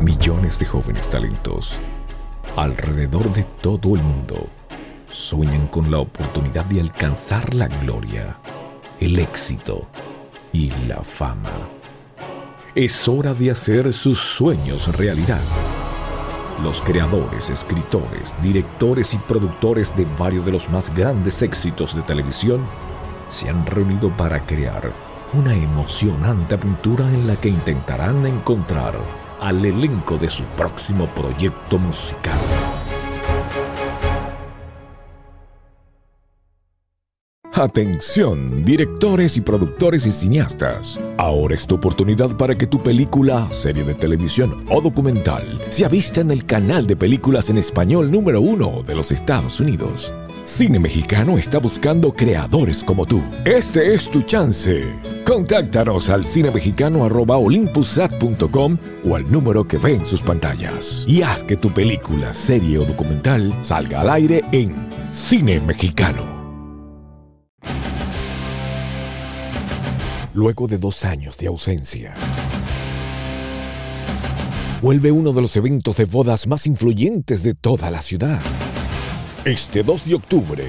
Millones de jóvenes talentos alrededor de todo el mundo sueñan con la oportunidad de alcanzar la gloria, el éxito y la fama. Es hora de hacer sus sueños realidad. Los creadores, escritores, directores y productores de varios de los más grandes éxitos de televisión se han reunido para crear una emocionante aventura en la que intentarán encontrar al elenco de su próximo proyecto musical. Atención, directores y productores y cineastas. Ahora es tu oportunidad para que tu película, serie de televisión o documental sea vista en el canal de películas en español número uno de los Estados Unidos. Cine Mexicano está buscando creadores como tú. Este es tu chance. Contáctanos al cinemexicano.olympusat.com o al número que ve en sus pantallas. Y haz que tu película, serie o documental salga al aire en Cine Mexicano. Luego de dos años de ausencia, vuelve uno de los eventos de bodas más influyentes de toda la ciudad. Este 2 de octubre,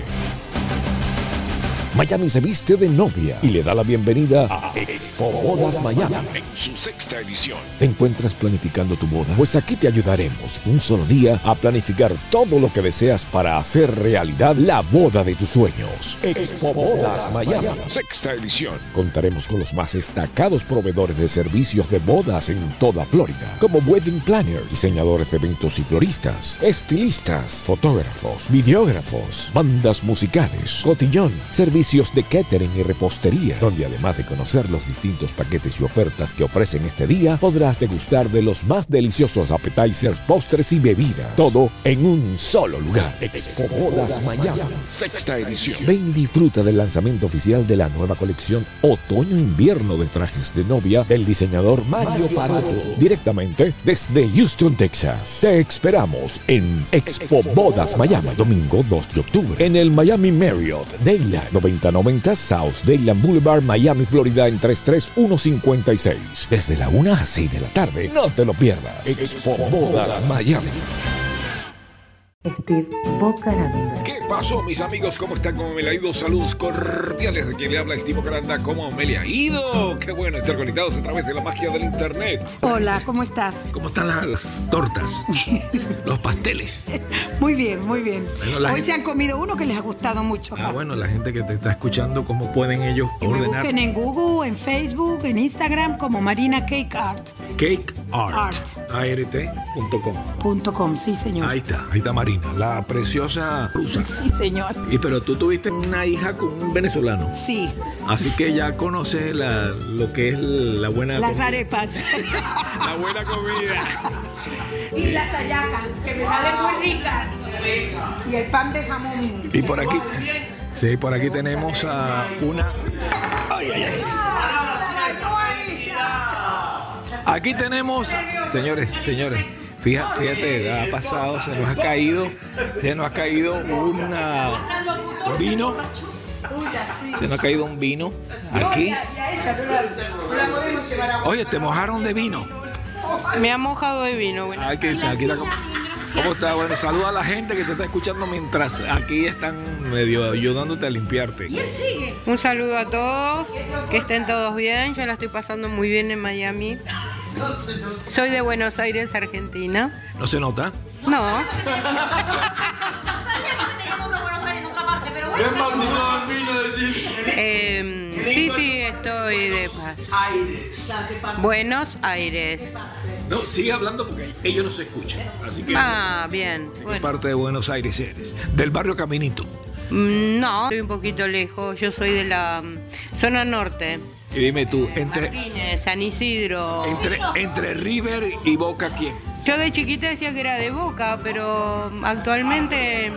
Miami se viste de novia y le da la bienvenida a Expo Bodas Miami en su sexta edición. ¿Te encuentras planificando tu boda? Pues aquí te ayudaremos un solo día a planificar todo lo que deseas para hacer realidad la boda de tus sueños. Expo Bodas Miami, sexta edición. Contaremos con los más destacados proveedores de servicios de bodas en toda Florida, como wedding planners, diseñadores de eventos y floristas, estilistas, fotógrafos, videógrafos, bandas musicales, cotillón, servicios de catering y repostería, donde además de conocer los distintos paquetes y ofertas que ofrecen este día, podrás degustar de los más deliciosos appetizers, postres y bebidas. Todo en un solo lugar. Expo Bodas Miami, sexta edición. Ven y disfruta del lanzamiento oficial de la nueva colección Otoño-Invierno de trajes de novia del diseñador Mario Parato, directamente desde Houston, Texas. Te esperamos en Expo Bodas Miami, domingo 2 de octubre, en el Miami Marriott Daylight 9090 South Dayland Boulevard, Miami, Florida en 33156. Desde la 1 a 6 de la tarde. No te lo pierdas. Expo Bodas Miami. Steve Bocaranda. ¿Qué pasó, mis amigos? ¿Cómo están? ¿Cómo me le ha ido? Saludos cordiales de quien le habla Steve Bocaranda. ¿Cómo me le ha ido? Qué bueno estar conectados a través de la magia del internet. Hola, ¿cómo estás? ¿Cómo están las, las tortas? Los pasteles. Muy bien, muy bien. Bueno, la Hoy gente- se han comido uno que les ha gustado mucho. Ah, bueno, la gente que te está escuchando, ¿cómo pueden ellos Que me ordenar? busquen en Google, en Facebook, en Instagram como Marina Cake Art. Cake Art. Art. ART.com. Punto com, sí señor. Ahí está, ahí está Marina, la preciosa rusa. Sí señor. Y pero tú tuviste una hija con un venezolano, Sí, así que ya conoces la, lo que es la buena las comida. arepas. La buena comida. y las hallacas, que me salen muy ricas. Y el pan de jamón. Y por aquí, sí, por aquí tenemos a una. Ay, ay, ay. Aquí tenemos, señores, señores, fija- fíjate, ha pasado, se nos ha caído, se nos ha caído una vino, se nos ha caído un vino aquí. Oye, te mojaron de vino. Me ha mojado de vino. Bueno. Aquí está, aquí está. ¿Cómo, cómo está? Bueno, saluda a la gente que te está escuchando mientras aquí están medio ayudándote a limpiarte. Un saludo a todos, que estén todos bien. Yo la estoy pasando muy bien en Miami. Soy de Buenos Aires, Argentina. ¿No se nota? No, eh, sí, sí, estoy de paz. Buenos Aires. No, sigue hablando porque ellos no se escuchan. Así que Ah, bien. ¿qué Bueno, parte de Buenos Aires eres? Del barrio Caminito. Mm, no, estoy un poquito lejos. Yo soy de la mm, zona norte. Y dime tú, entre, Martínez, San Isidro. entre, entre River y Boca, ¿quién? Yo de chiquita decía que era de Boca, pero actualmente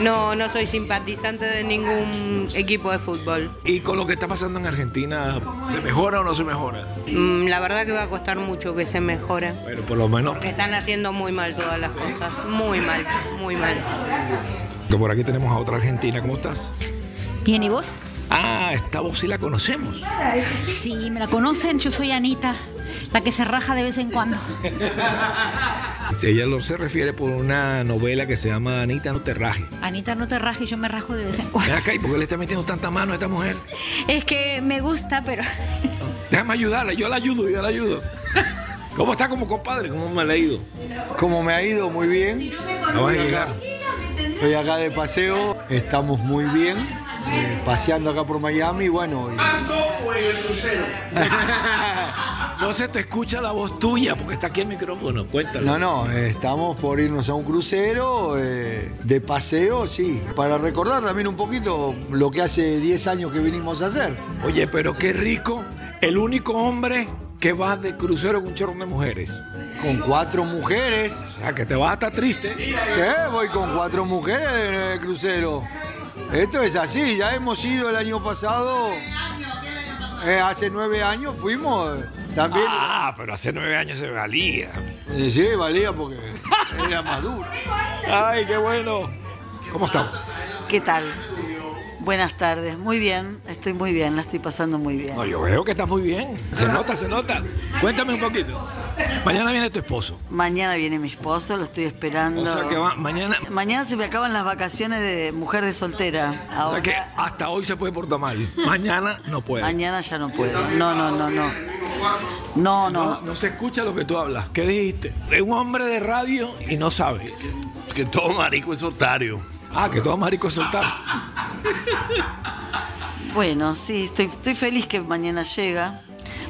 no, no soy simpatizante de ningún equipo de fútbol. Y con lo que está pasando en Argentina, ¿se mejora o no se mejora? Mm, La verdad que va a costar mucho que se mejore. Pero por lo menos, Que están haciendo muy mal todas las cosas. Muy mal, muy mal. que por aquí tenemos a otra argentina. ¿Cómo estás? Bien, ¿y vos? Ah, esta voz sí la conocemos. Sí, me la conocen, yo soy Anita. la que se raja de vez en cuando. Si ella lo se refiere por una novela que se llama Anita no te raje. Anita, no te rajes, yo me rajo de vez en cuando. Acá, ¿y por qué le está metiendo tanta mano a esta mujer? Es que me gusta, pero Déjame ayudarla, yo la ayudo, yo la ayudo. ¿Cómo está como compadre? ¿Cómo me ha ido? Como me ha ido muy bien, No vas a llegar. estoy acá de paseo, estamos muy bien, eh, paseando acá por Miami, y bueno, y- No se te escucha la voz tuya porque está aquí el micrófono. Cuéntalo. no, no, eh, estamos por irnos a un crucero eh, de paseo, sí, para recordar también un poquito lo que hace 10 años que vinimos a hacer. Oye, pero qué rico. El único hombre que va de crucero con un chorro de mujeres. Con cuatro mujeres, O sea, que te vas a estar triste. ¿qué? Voy con cuatro mujeres de crucero. Esto es así, ya hemos ido el año pasado. Eh, hace nueve años fuimos. También. Ah, pero hace nueve años se valía. Eh, Sí, valía porque era más duro. Ay, qué bueno. ¿Cómo estamos? ¿Qué tal? Buenas tardes. Muy bien, estoy muy bien, la estoy pasando muy bien. No, yo veo que estás muy bien. Se nota, se nota. Cuéntame un poquito. Mañana viene tu esposo. Mañana viene mi esposo, lo estoy esperando. O sea que va, mañana. Mañana se me acaban las vacaciones de mujer de soltera. O sea Ahora, que hasta hoy se puede portar mal. Mañana no puede. mañana ya no puedo. No, no, no, no. No, No, no. no se escucha lo que tú hablas. ¿Qué dijiste? Es un hombre de radio y no sabe. Que todo marico es otario. Ah, que todo marico soltar. Bueno, sí, estoy, estoy feliz que mañana llega.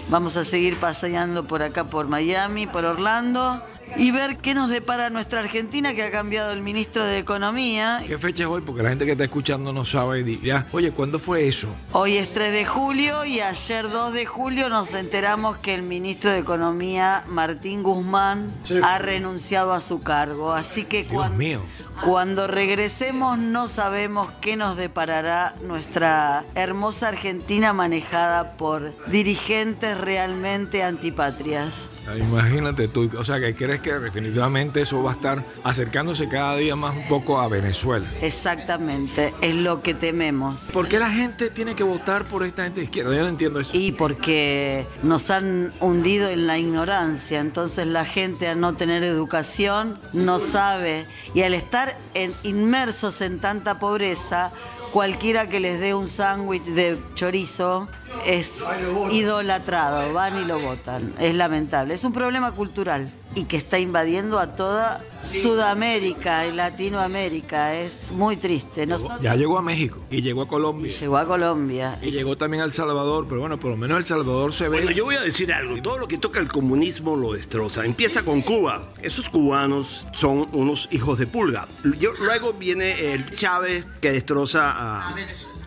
Vamos a seguir paseando por acá, por Miami, por Orlando. Y ver qué nos depara nuestra Argentina, que ha cambiado el ministro de Economía. ¿Qué fecha es hoy? Porque la gente que está escuchando no sabe. dirá, Oye, ¿cuándo fue eso? Hoy es 3 de julio y ayer 2 de julio nos enteramos que el ministro de Economía, Martín Guzmán, ha renunciado a su cargo. Así que Dios cuan- mío. Cuando regresemos no sabemos qué nos deparará nuestra hermosa Argentina manejada por dirigentes realmente antipatrias. Ah, Imagínate tú, o sea, que crees que definitivamente eso va a estar acercándose cada día más un poco a Venezuela. Exactamente, es lo que tememos. ¿Por qué la gente tiene que votar por esta gente de izquierda? Yo no entiendo eso. Y porque nos han hundido en la ignorancia, entonces la gente al no tener educación no sabe y al estar en- inmersos en tanta pobreza, cualquiera que les dé un sándwich de chorizo es idolatrado, van y lo votan. Es lamentable, es un problema cultural y que está invadiendo a toda Sudamérica y Latinoamérica, es muy triste. Nosotros Ya llegó a México y llegó a Colombia llegó a Colombia y llegó también a El Salvador, pero bueno, por lo menos El Salvador se ve. Bueno, yo voy a decir algo. Todo lo que toca el comunismo lo destroza. Empieza con Cuba. Esos cubanos son unos hijos de pulga. Yo- luego viene el Chávez que destroza a, a Venezuela.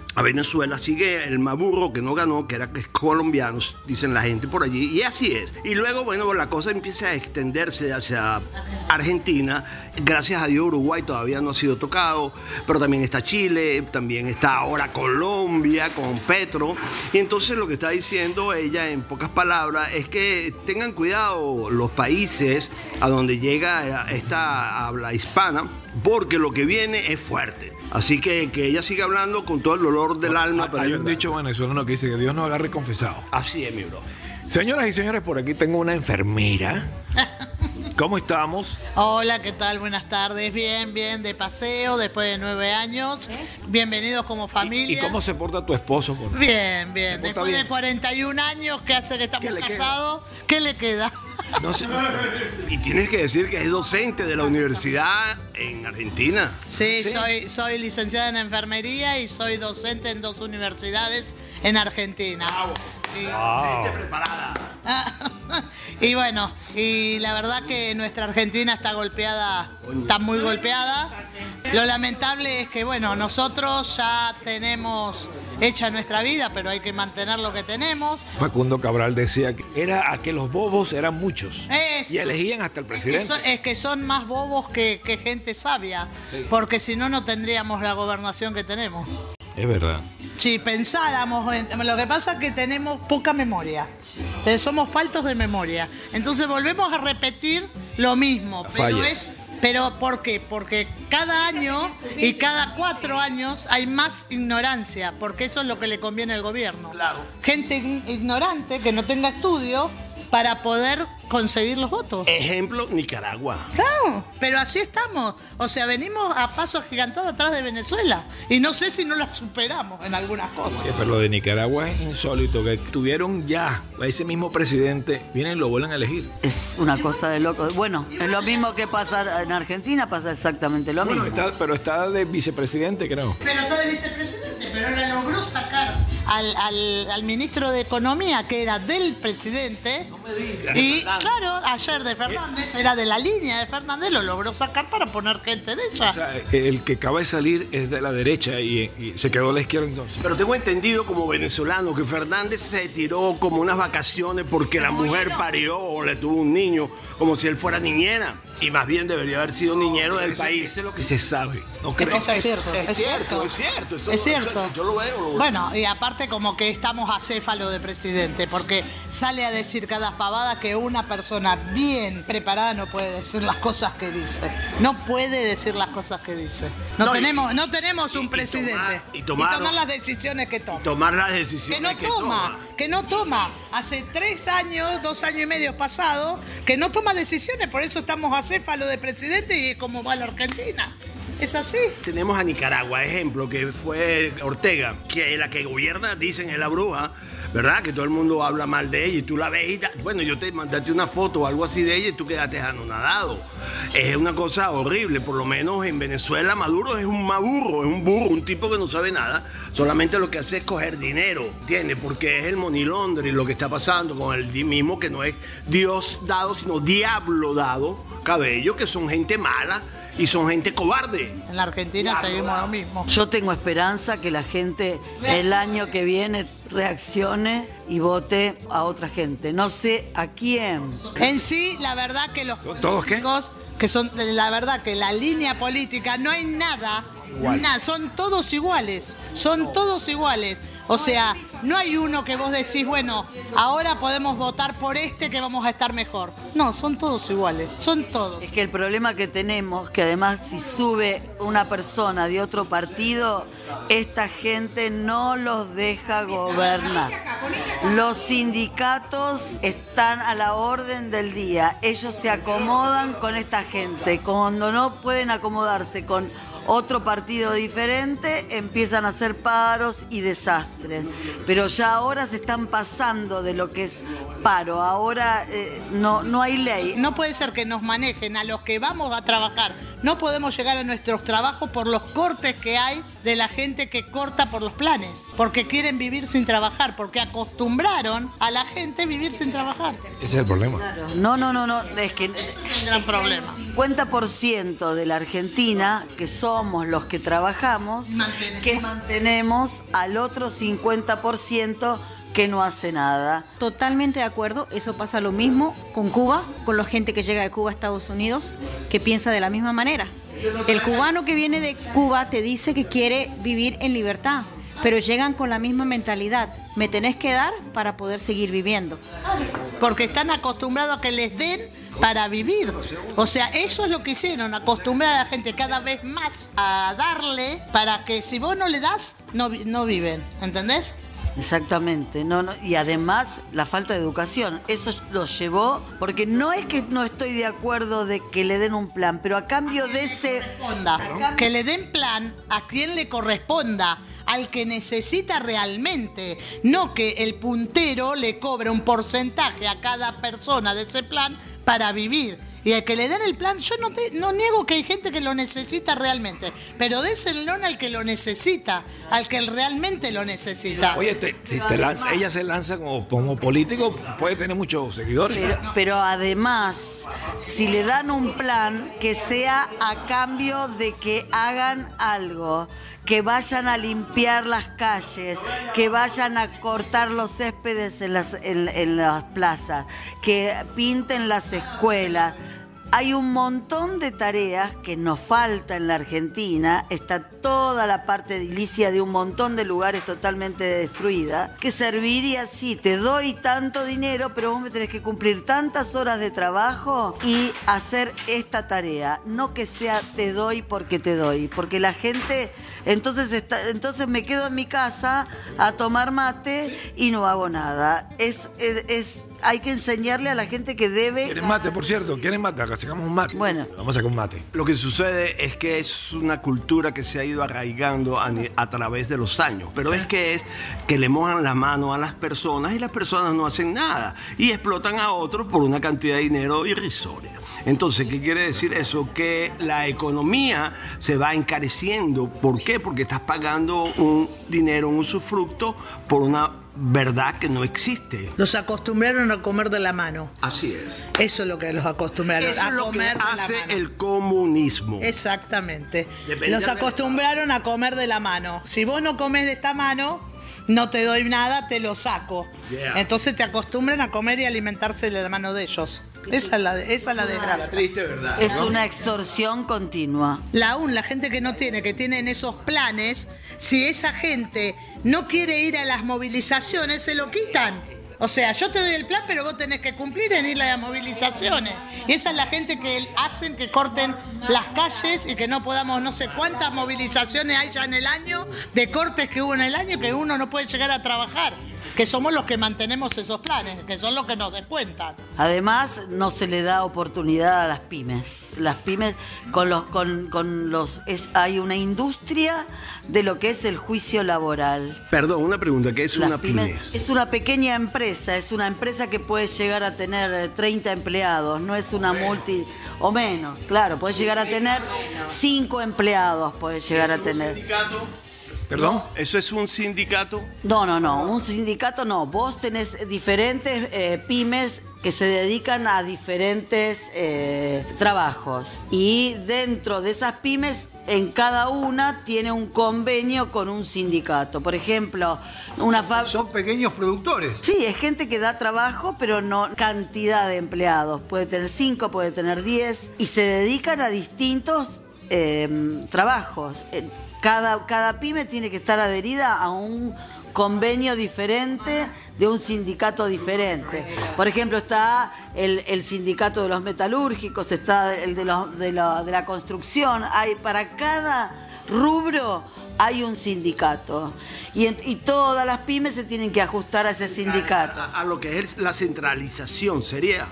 Sigue el Maburro que no ganó, que era que es colombiano, dicen la gente por allí. Y así es. Y luego, bueno, la cosa empieza a extenderse hacia Argentina. Gracias a Dios, Uruguay todavía no ha sido tocado. Pero también está Chile, también está ahora Colombia con Petro. Y entonces lo que está diciendo ella, en pocas palabras, es que tengan cuidado los países a donde llega esta habla hispana, porque lo que viene es fuerte. Así que que ella siga hablando con todo el dolor del alma. pero Hay un dicho venezolano que dice que Dios nos agarre confesado. Así es, mi bro. Señoras y señores, por aquí tengo una enfermera. ¿Cómo estamos? Hola, ¿qué tal? Buenas tardes. Bien, bien, de paseo después de nueve años. Bienvenidos como ¿Y, familia. y cómo se porta tu esposo? por- Bien, bien. ¿Se porta Después bien? de 41 años que hace que estamos ¿Qué queda? casados, ¿qué le queda? No sé. Y tienes que decir que es docente de la universidad en Argentina. Sí, Soy, soy licenciada en enfermería y soy docente en dos universidades en Argentina. Y- y bueno, y la verdad que nuestra Argentina está golpeada, está muy golpeada. Lo lamentable es que, bueno, nosotros ya tenemos hecha nuestra vida, pero hay que mantener lo que tenemos. Facundo Cabral decía que era a que los bobos eran muchos. Eso. Y elegían hasta el Es que, presidente. son, es que son más bobos que, que gente sabia, porque si no, no tendríamos la gobernación que tenemos. Es verdad. Si pensáramos, en, lo que pasa es que tenemos poca memoria, somos faltos de memoria, entonces volvemos a repetir lo mismo, pero Falla. es, pero ¿por qué? Porque cada año y cada cuatro años hay más ignorancia, porque eso es lo que le conviene al gobierno. Gente ign- ignorante que no tenga estudio para poder conseguir los votos. Ejemplo, Nicaragua. Claro, pero así estamos. O sea, venimos a pasos gigantados atrás de Venezuela. Y no sé si no la superamos en algunas cosas. Sí, pero lo de Nicaragua es insólito, que tuvieron ya a ese mismo presidente, vienen y lo vuelven a elegir. Es una cosa de loco. Bueno, es lo mismo que pasa en Argentina, pasa exactamente lo Bueno, mismo. está- pero está de vicepresidente, creo. Pero está de vicepresidente, pero ahora logró sacar al, al- al ministro de Economía, que era del presidente. Y claro, ayer de Fernández, era de la línea de Fernández, lo logró sacar para poner gente de ella. O sea, el que acaba de salir es de la derecha y, y se quedó a la izquierda entonces. Pero tengo entendido como venezolano que Fernández se tiró como unas vacaciones porque la mujer parió o le tuvo un niño, como si él fuera niñera. Y más bien debería haber sido niñero del Eso- país. Eso es lo que se sabe. ¿No crees? Es cierto, Es es cierto, cierto. es cierto. Eso- Es cierto. eso- yo lo veo, lo veo. Bueno, y aparte como que estamos acéfalo de presidente, porque sale a decir cada pavada que una persona bien preparada no puede decir las cosas que dice. No puede decir las cosas que dice. No, No, y- tenemos, no tenemos y- un y presidente. tomar- y tomar- las decisiones que toma. Tomar las Que decisiones no toma, que no toma. Hace tres años, dos años y medio pasado, que no toma decisiones, por eso estamos acéfalo de presidente y es como va la Argentina. Es así. Tenemos a Nicaragua, ejemplo, que fue Ortega, que la que gobierna, dicen, es la bruja, ¿verdad? Que todo el mundo habla mal de ella y tú la ves y bueno, yo te mandaste una foto o algo así de ella y tú quedaste anonadado. Es una cosa horrible, por lo menos en Venezuela Maduro es un maburro, es un burro, un tipo que no sabe nada, solamente lo que hace es coger dinero, ¿entiendes? Porque es el money laundering lo que está pasando con el mismo que no es Dios dado, sino diablo dado, cabello, que son gente mala y son gente cobarde. En la Argentina seguimos lo mismo. Yo tengo esperanza que la gente el año que viene reaccione y vote a otra gente. No sé a quién. En sí, la verdad que los todos qué? políticos, que son, la verdad que la línea política no hay nada, nada, son todos iguales, son todos iguales. O sea, no hay uno que vos decís, bueno, ahora podemos votar por este que vamos a estar mejor. No, son todos iguales, son todos. Es que el problema que tenemos, que además si sube una persona de otro partido, esta gente no los deja gobernar. Los sindicatos están a la orden del día. Ellos se acomodan con esta gente. Cuando no pueden acomodarse con otro partido diferente, empiezan a hacer paros y desastres. Pero ya ahora se están pasando de lo que es paro. Ahora eh, no, no hay ley. No puede ser que nos manejen a los que vamos a trabajar. No podemos llegar a nuestros trabajos por los cortes que hay de la gente que corta por los planes, porque quieren vivir sin trabajar, porque acostumbraron a la gente a vivir sin trabajar. Ese es el problema. No, no, no, no. Es que Ese es el gran problema. 50% de la Argentina, que somos los que trabajamos, que mantenemos al otro 50% que no hace nada. Totalmente de acuerdo, eso pasa lo mismo con Cuba, con la gente que llega de Cuba a Estados Unidos, que piensa de la misma manera. El cubano que viene de Cuba te dice que quiere vivir en libertad, pero llegan con la misma mentalidad. Me tenés que dar para poder seguir viviendo. Porque están acostumbrados a que les den para vivir. O sea, eso es lo que hicieron, acostumbrar a la gente cada vez más a darle para que si vos no le das, no, no viven. ¿Entendés? Exactamente, no, no, y además la falta de educación, eso lo llevó, porque no es que no estoy de acuerdo de que le den un plan, pero a cambio de ese... corresponda, a cambio- que le den plan a quien le corresponda, al que necesita realmente, no que el puntero le cobre un porcentaje a cada persona de ese plan para vivir. Y al que le den el plan, yo no, te- no niego que hay gente que lo necesita realmente, pero déselo al que lo necesita, al que realmente lo necesita. Oye, te- si te lanza, ella se lanza como, como político, puede tener muchos seguidores. Pero, pero además, si le dan un plan, que sea a cambio de que hagan algo, que vayan a limpiar las calles, que vayan a cortar los céspedes en las, en- las plazas, que pinten las escuelas. Hay un montón de tareas que nos falta en la Argentina, está toda la parte edilicia de un montón de lugares totalmente destruida, que serviría, sí, te doy tanto dinero, pero vos me tenés que cumplir tantas horas de trabajo y hacer esta tarea, no que sea te doy porque te doy, porque la gente, entonces, está, entonces me quedo en mi casa a tomar mate y no hago nada. Es, es hay que enseñarle a la gente que debe. ¿Quieren mate, por cierto? ¿Quieren mate? Acá sacamos un mate. Bueno. Vamos a sacar un mate. Lo que sucede es que es una cultura que se ha ido arraigando a, través de los años, pero es que es que le mojan la mano a las personas y las personas no hacen nada y explotan a otros por una cantidad de dinero irrisoria. Entonces, ¿qué quiere decir eso? Que la economía se va encareciendo. ¿Por qué? Porque estás pagando un dinero, un usufructo por una verdad que no existe. Los acostumbraron a comer de la mano. Así es. Eso es lo que los acostumbraron Eso a es lo que comer de la hace mano. el comunismo. Exactamente. Depende Los acostumbraron a comer de la mano. Si vos no comes de esta mano, no te doy nada, te lo saco. Yeah. Entonces te acostumbran a comer y alimentarse de la mano de ellos. Esa es la, esa es la desgracia. Triste verdad. Es una extorsión continua. La aún la gente que no tiene, que tienen esos planes, si esa gente no quiere ir a las movilizaciones, se lo quitan. O sea, yo te doy el plan, pero vos tenés que cumplir en ir a las movilizaciones. Y esa es la gente que hacen que corten las calles y que no podamos, no sé cuántas movilizaciones hay ya en el año, de cortes que hubo en el año, que uno no puede llegar a trabajar. Que somos los que mantenemos esos planes, que son los que nos descuentan. Además, no se le da oportunidad a las pymes. Las pymes, con los, con, con los, es, hay una industria de lo que es el juicio laboral. Perdón, una pregunta, ¿qué es Las una pymes- pyme? Es una pequeña empresa, es una empresa que puede llegar a tener eh, 30 empleados, no es una multi o menos, claro, puede llegar a tener 5 empleados, puede llegar a tener. ¿Perdón? ¿Eso es un sindicato? No, no, no, un sindicato no, vos tenés diferentes eh, pymes que se dedican a diferentes eh, trabajos y dentro de esas pymes en cada una tiene un convenio con un sindicato. Por ejemplo, una fábrica... Son pequeños productores. Sí, es gente que da trabajo, pero no cantidad de empleados. Puede tener cinco, puede tener diez. Y se dedican a distintos eh, trabajos. Cada, cada pyme tiene que estar adherida a un convenio diferente de un sindicato diferente. Por ejemplo, está el, el sindicato de los metalúrgicos, está el de, los, de, la, de la construcción. Hay para cada rubro hay un sindicato y, en- y todas las pymes se tienen que ajustar a ese sindicato. A, a lo que es la centralización, sería.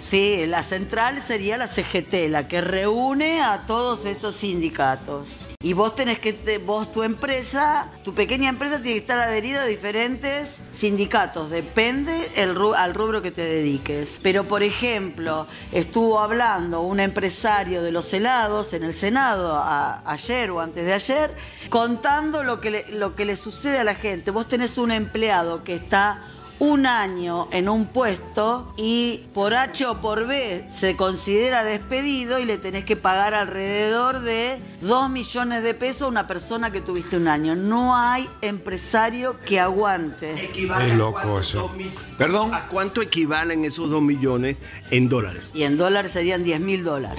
Sí, la central sería la CGT, la que reúne a todos esos sindicatos. Y vos tenés que, te- vos tu empresa, tu pequeña empresa tiene que estar adherida a diferentes sindicatos, depende el al rubro que te dediques. Pero por ejemplo, estuvo hablando un empresario de los helados en el Senado a- ayer o antes de ayer, contando lo que, le, lo que le sucede a la gente. Vos tenés un empleado que está un año en un puesto y por H o por B se considera despedido y le tenés que pagar alrededor de 2 millones de pesos a una persona que tuviste un año. No hay empresario que aguante. Es loco eso. Perdón. ¿A cuánto equivalen esos dos millones en dólares? Y en dólares serían 10 mil dólares.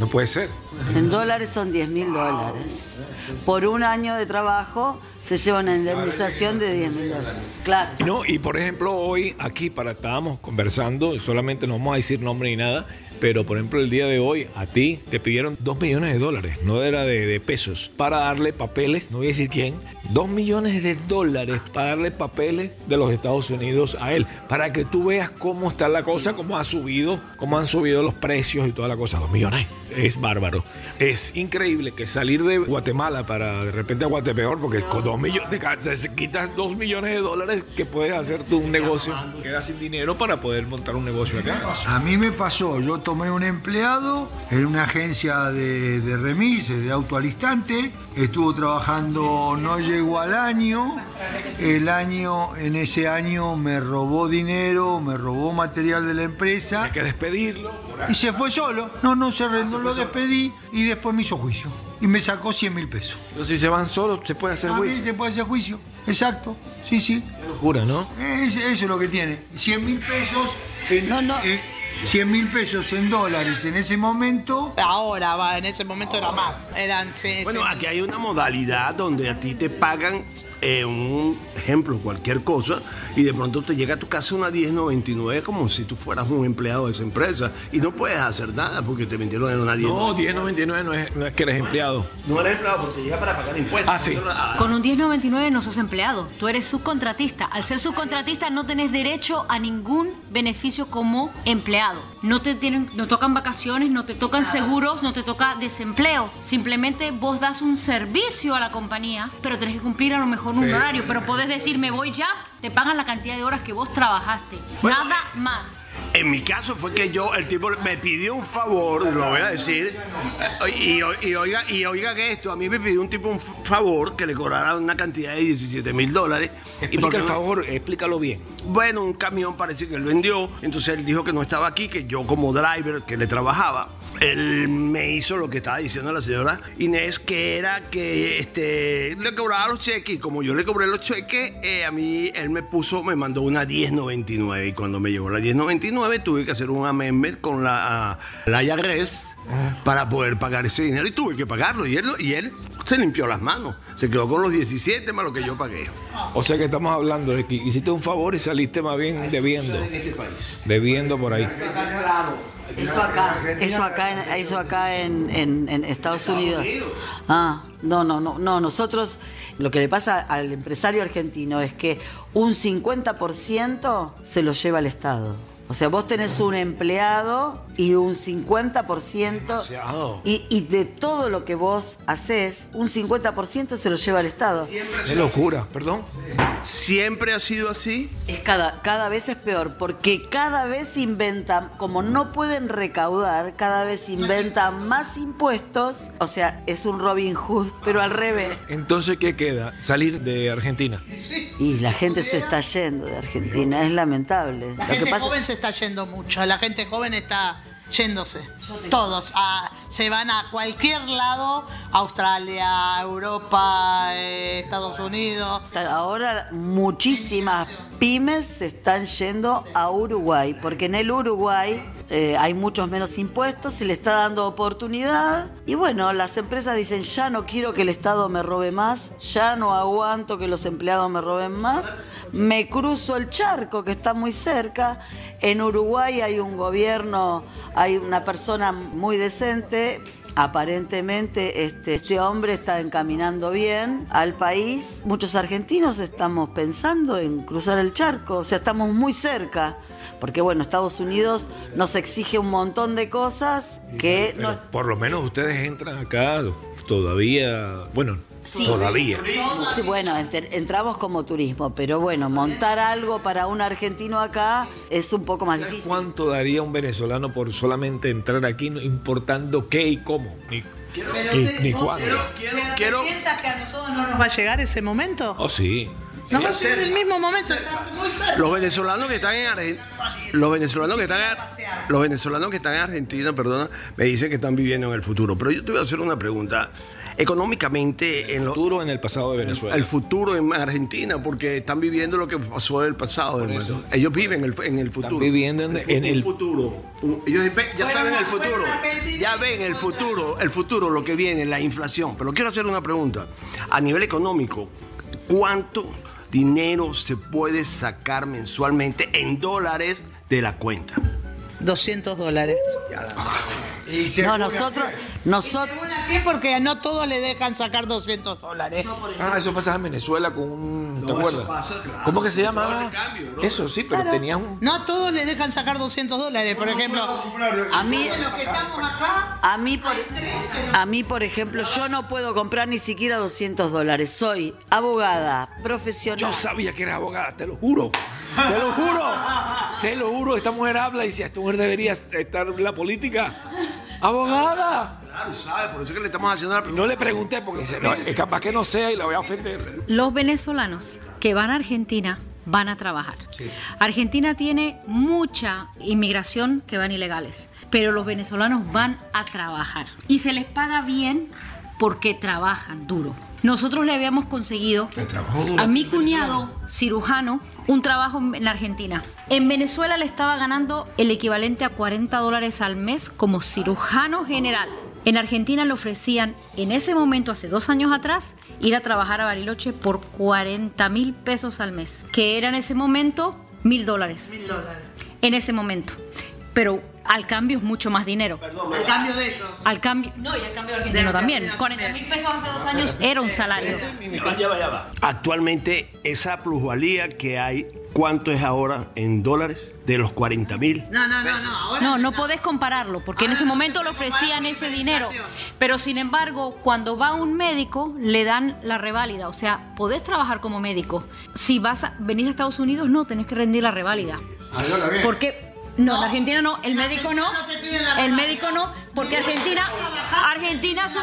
No puede ser. En dólares son 10 mil dólares. Por un año de trabajo se lleva una indemnización de 10 mil dólares. Claro. No, y por ejemplo, hoy aquí para estábamos conversando, solamente no vamos a decir nombre ni nada, pero por ejemplo el día de hoy a ti te pidieron dos millones de dólares, no era de, pesos, para darle papeles, no voy a decir quién, dos millones de dólares para darle papeles de los Estados Unidos a él, para que tú veas cómo está la cosa, cómo ha subido, cómo han subido los precios y toda la cosa, dos millones. Es bárbaro. Es increíble que salir de Guatemala para de repente a Guatepeor, porque con dos millones, de quitas dos millones de dólares que puedes hacer tú un negocio, quedas sin dinero para poder montar un negocio acá. A mí me pasó, yo tomé un empleado en una agencia de, de remises, de auto al instante, estuvo trabajando, no llegó al año, el año, en ese año me robó dinero, me robó material de la empresa Hay que despedirlo. y se fue solo. No, no se re- no lo despedí y después me hizo juicio y me sacó 100 mil pesos. Pero si se van solos, se puede hacer También juicio. se puede hacer juicio, exacto, sí, sí. Qué locura, ¿no? Es- eso es lo que tiene. 100 mil pesos en, No, no. en- 100 mil pesos en dólares en ese momento. Ahora, va, en ese momento era más. Eran, sí, Bueno, sí. aquí hay una modalidad donde a ti te pagan eh, un ejemplo, cualquier cosa, y de pronto te llega a tu casa una 1099 como si tú fueras un empleado de esa empresa y no puedes hacer nada porque te vendieron en una 1099. No, 10.99 no es, no es que eres empleado. No eres empleado porque te llega para pagar impuestos. Ah, sí. Con un 1099 no sos empleado, tú eres subcontratista. Al ser subcontratista no tenés derecho a ningún beneficio como empleado. No te tienen, no tocan vacaciones, no te tocan seguros, no te toca desempleo. Simplemente vos das un servicio a la compañía, pero tenés que cumplir a lo mejor un horario. Pero podés decir, me voy ya, te pagan la cantidad de horas que vos trabajaste. Nada más. En mi caso fue que yo, el tipo me pidió un favor, lo voy a decir, eh, y, y oiga, y oiga que esto, a mí me pidió un tipo un favor que le cobrara una cantidad de 17 mil dólares. Y Explica porque el no- favor, explícalo bien. Bueno, un camión parece que él vendió, entonces él dijo que no estaba aquí, que yo como driver que le trabajaba, él me hizo lo que estaba diciendo la señora Inés, que era que este, le cobraba los cheques y como yo le cobré los cheques, eh, a mí él me puso, me mandó una 1099 y cuando me llegó la 1099 tuve que hacer un amendment con la, la IRS para poder pagar ese dinero y tuve que pagarlo y él, y él se limpió las manos, se quedó con los 17 más lo que yo pagué. O sea que estamos hablando de que hiciste un favor y saliste más bien debiendo. En este. Debiendo por ahí. Eso acá, eso acá, en, eso acá en, en- en Estados Unidos. Ah, no, no, no, no. Nosotros, lo que le pasa al empresario argentino es que un 50% se lo lleva el Estado. O sea, vos tenés un empleado y un 50% Demasiado. y, y de todo lo que vos haces, un 50% se lo lleva el Estado. Qué locura, perdón. ¿Siempre ha sido así? Es cada, cada vez es peor, porque cada vez inventan, como no pueden recaudar, cada vez inventan más impuestos. O sea, es un Robin Hood, pero al revés. Entonces, ¿qué queda? Salir de Argentina. Y la gente se está yendo de Argentina, es lamentable. La Lo que gente pasa- joven se está yendo mucho, la gente joven está yéndose. Todos ah, se van a cualquier lado, Australia, Europa, eh, Estados Unidos. Ahora muchísimas pymes se están yendo a Uruguay, porque en el Uruguay eh, hay muchos menos impuestos, se le está dando oportunidad. Y bueno, las empresas dicen ya no quiero que el Estado me robe más, ya no aguanto que los empleados me roben más, me cruzo el charco que está muy cerca, en Uruguay hay un gobierno, hay una persona muy decente, Aparentemente este, este hombre está encaminando bien al país. Muchos argentinos estamos pensando en cruzar el charco, o sea, estamos muy cerca, porque bueno, Estados Unidos nos exige un montón de cosas que Pero no... por lo menos ustedes entran acá todavía. Bueno, Sí. todavía. Sí, bueno, enter- entramos como turismo, pero bueno, montar algo para un argentino acá es un poco más difícil. ¿Cuánto daría un venezolano por solamente entrar aquí, no importando qué y cómo? Ni, ni, ni cuándo. Quiero, ¿Pero quiero. te piensas que a nosotros no nos va a llegar ese momento? Oh, sí. Nos va a llegar el mismo momento. Los venezolanos que están en Argentina, los venezolanos que están, en- los venezolanos que están en Argentina, perdona, me dicen que están viviendo en el futuro. Pero yo te voy a hacer una pregunta. Económicamente, en lo, Futuro en el pasado de Venezuela. el futuro en Argentina, porque están viviendo lo que pasó en el pasado. hermano. Ellos viven el- en el futuro. viviendo en- en el- futuro. Ellos ya saben el futuro. Ya ven el futuro, el futuro, lo que viene, la inflación. Pero quiero hacer una pregunta. A nivel económico, ¿cuánto dinero se puede sacar mensualmente en dólares de la cuenta? 200 dólares. Y se No, nosotros, nosotros, ¿Según a qué? Porque no todos le dejan sacar 200 dólares. Ah, eso pasa en Venezuela con un. ¿Te No, acuerdas? eso pasa, claro. ¿Cómo que se llama? Cambio, ¿no? Eso sí, pero Claro. tenías un. No a todos le dejan sacar 200 dólares, por ejemplo. a mí, Los que estamos acá, a mí, por, a mí, por ejemplo, yo no puedo comprar ni siquiera 200 dólares. Soy abogada, profesional. Yo sabía que eras abogada, te lo juro. Te lo juro. Te lo juro. Esta mujer habla y si esta mujer debería estar en la política. Abogada. Claro, sabe, por eso es que le estamos haciendo la Y no le pregunté porque dice, no, es capaz que no sea y la voy a ofender. Los venezolanos que van a Argentina van a trabajar. Argentina tiene mucha inmigración que van ilegales, pero los venezolanos van a trabajar y se les paga bien porque trabajan duro. nosotros le habíamos conseguido a mi cuñado, cirujano, un trabajo en Argentina. En Venezuela le estaba ganando el equivalente a 40 dólares al mes como cirujano general. En Argentina le ofrecían, en ese momento, hace dos años atrás, ir a trabajar a Bariloche por 40 mil pesos al mes, que era en ese momento mil dólares. Mil dólares. En ese momento. Pero al cambio es mucho más dinero. Al cambio de ellos. Al cambio. No, y al cambio argentino también. 40 mil pesos hace dos años era un salario. Actualmente, esa plusvalía que hay, ¿cuánto es ahora en dólares? De los 40 mil. No, no, no, no. Ahora No, no podés compararlo, porque en ese momento le ofrecían ese dinero. Pero sin embargo, cuando va un médico, le dan la reválida. O sea, podés trabajar como médico. Si vas a, venís a Estados Unidos, no, tenés que rendir la reválida. Porque no, en Argentina no, el médico no, el médico no, porque Argentina, Argentina es un,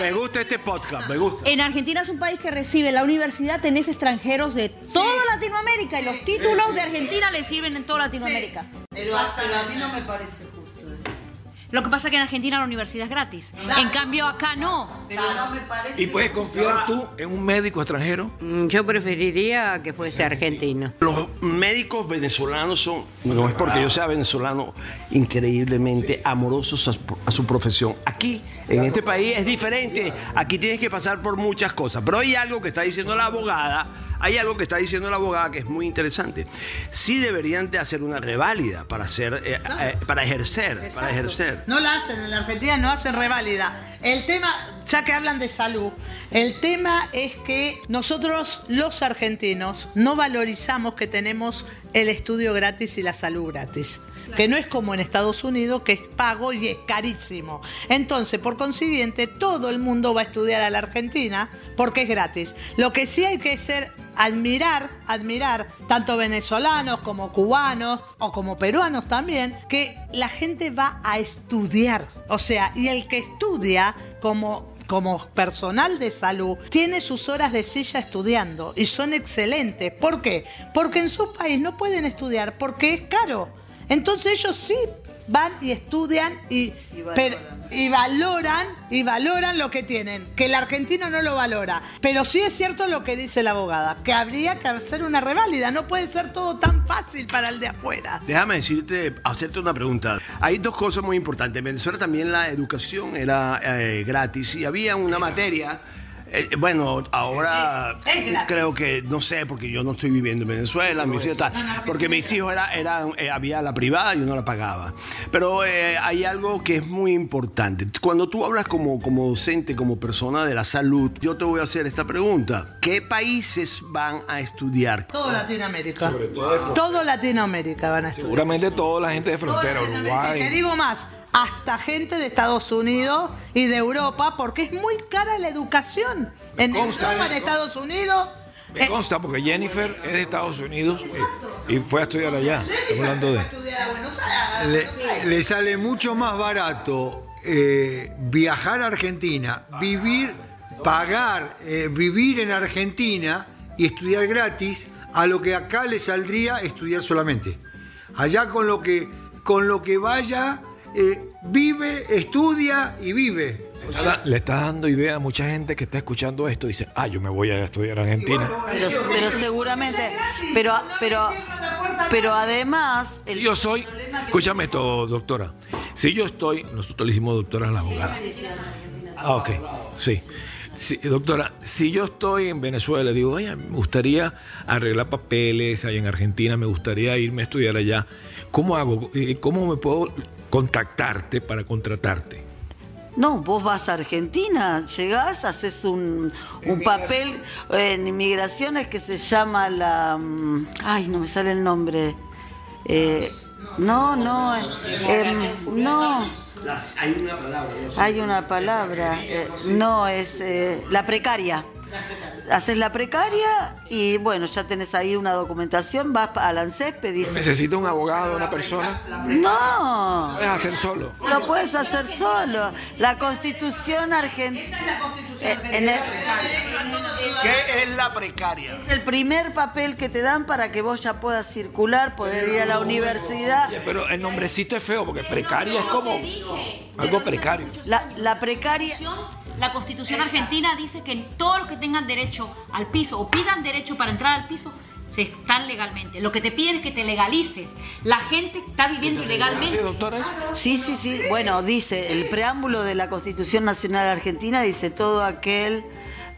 Me gusta este podcast, me gusta. en Argentina es un país que recibe la universidad, tenés extranjeros de toda Latinoamérica y los títulos de Argentina le sirven en toda Latinoamérica. Pero, pero a mí no me parece justo. Lo que pasa es que en Argentina la universidad es gratis. En cambio acá no. Pero no me parece ¿Y puedes confiar tú en un médico extranjero? Mm, Yo preferiría que fuese argentino. Los médicos venezolanos son, no es porque yo sea venezolano, increíblemente amorosos a su profesión. Aquí, en este país, es diferente. Aquí tienes que pasar por muchas cosas. Pero hay algo que está diciendo la abogada, hay algo que está diciendo la abogada que es muy interesante. Sí deberían de hacer una reválida para hacer, eh, eh, para ejercer, para ejercer. No la hacen, en la Argentina no hacen reválida. El tema, ya que hablan de salud, el tema es que nosotros los argentinos no valorizamos que tenemos el estudio gratis y la salud gratis. Que no es como en Estados Unidos, que es pago y es carísimo. Entonces, por consiguiente, todo el mundo va a estudiar a la Argentina porque es gratis. Lo que sí hay que hacer, admirar, admirar, tanto venezolanos como cubanos o como peruanos también, que la gente va a estudiar. O sea, y el que estudia como como personal de salud, tiene sus horas de silla estudiando y son excelentes. ¿Por qué? Porque en su país no pueden estudiar porque es caro. Entonces ellos sí van y estudian y, valoran y valoran lo que tienen, que el argentino no lo valora. Pero sí es cierto lo que dice la abogada, que habría que hacer una reválida, no puede ser todo tan fácil para el de afuera. Déjame decirte, hacerte una pregunta. Hay dos cosas muy importantes. En Venezuela también la educación era eh, gratis y había una materia. Eh, bueno, ahora Es- es gratis. creo que, no sé, porque yo no estoy viviendo en Venezuela, mis hijos están- porque mis hijos era, eran, eh, había la privada y yo no la pagaba. Pero eh, hay algo que es muy importante. Cuando tú hablas como, como docente, como persona de la salud, yo te voy a hacer esta pregunta. ¿Qué países van a estudiar? Todo Latinoamérica. todo Latinoamérica van a estudiar. Seguramente toda la gente de frontera, Te Uruguay. digo más, hasta gente de Estados Unidos y de Europa, porque es muy cara la educación. En consta, Europa, en Estados Unidos. Me eh, consta porque Jennifer es de Estados Unidos y, y fue a estudiar allá. Estamos hablando de. estudiar a Buenos Aires. Le, le sale mucho más barato eh, viajar a Argentina, vivir, pagar, eh, vivir en Argentina y estudiar gratis, a lo que acá le saldría estudiar solamente. Allá con lo que, con lo que vaya, eh, vive, estudia y vive. Le estás dando idea a mucha gente que está escuchando esto y dice, ah, yo me voy a estudiar a Argentina. Pero, pero seguramente, pero, pero, pero además, el Si yo soy, escúchame esto, doctora. Si yo estoy, nosotros le hicimos doctora a la abogada. Ah, ok, sí. Sí, doctora, si yo estoy en Venezuela, digo, oye, me gustaría arreglar papeles ahí en Argentina, me gustaría irme a estudiar allá. ¿Cómo hago? Eh, ¿Cómo me puedo contactarte para contratarte? No, vos vas a Argentina, llegás, haces un, un papel en inmigraciones que se llama la... mm, Ay, no me sale el nombre. Eh, no, no, eh, em, no, hay una palabra. hay una palabra. eh, no, es eh, la precaria. Haces la precaria y bueno, ya tenés ahí una documentación, vas al ANSES, pedís... ¿Necesita un abogado, una persona? No, Puedes hacer solo. lo puedes hacer solo. La constitución argentina... ¿Qué es la precaria? Es el primer papel que te dan para que vos ya puedas circular, poder ir a la universidad. Pero el nombrecito es feo porque precaria es como algo precario. La, la precaria, la constitución argentina dice que todos los que tengan derecho al piso o pidan derecho para entrar al piso se están legalmente. Lo que te piden es que te legalices. La gente está viviendo ilegalmente. Sí, sí, sí. Bueno, dice, el preámbulo de la Constitución Nacional Argentina dice todo aquel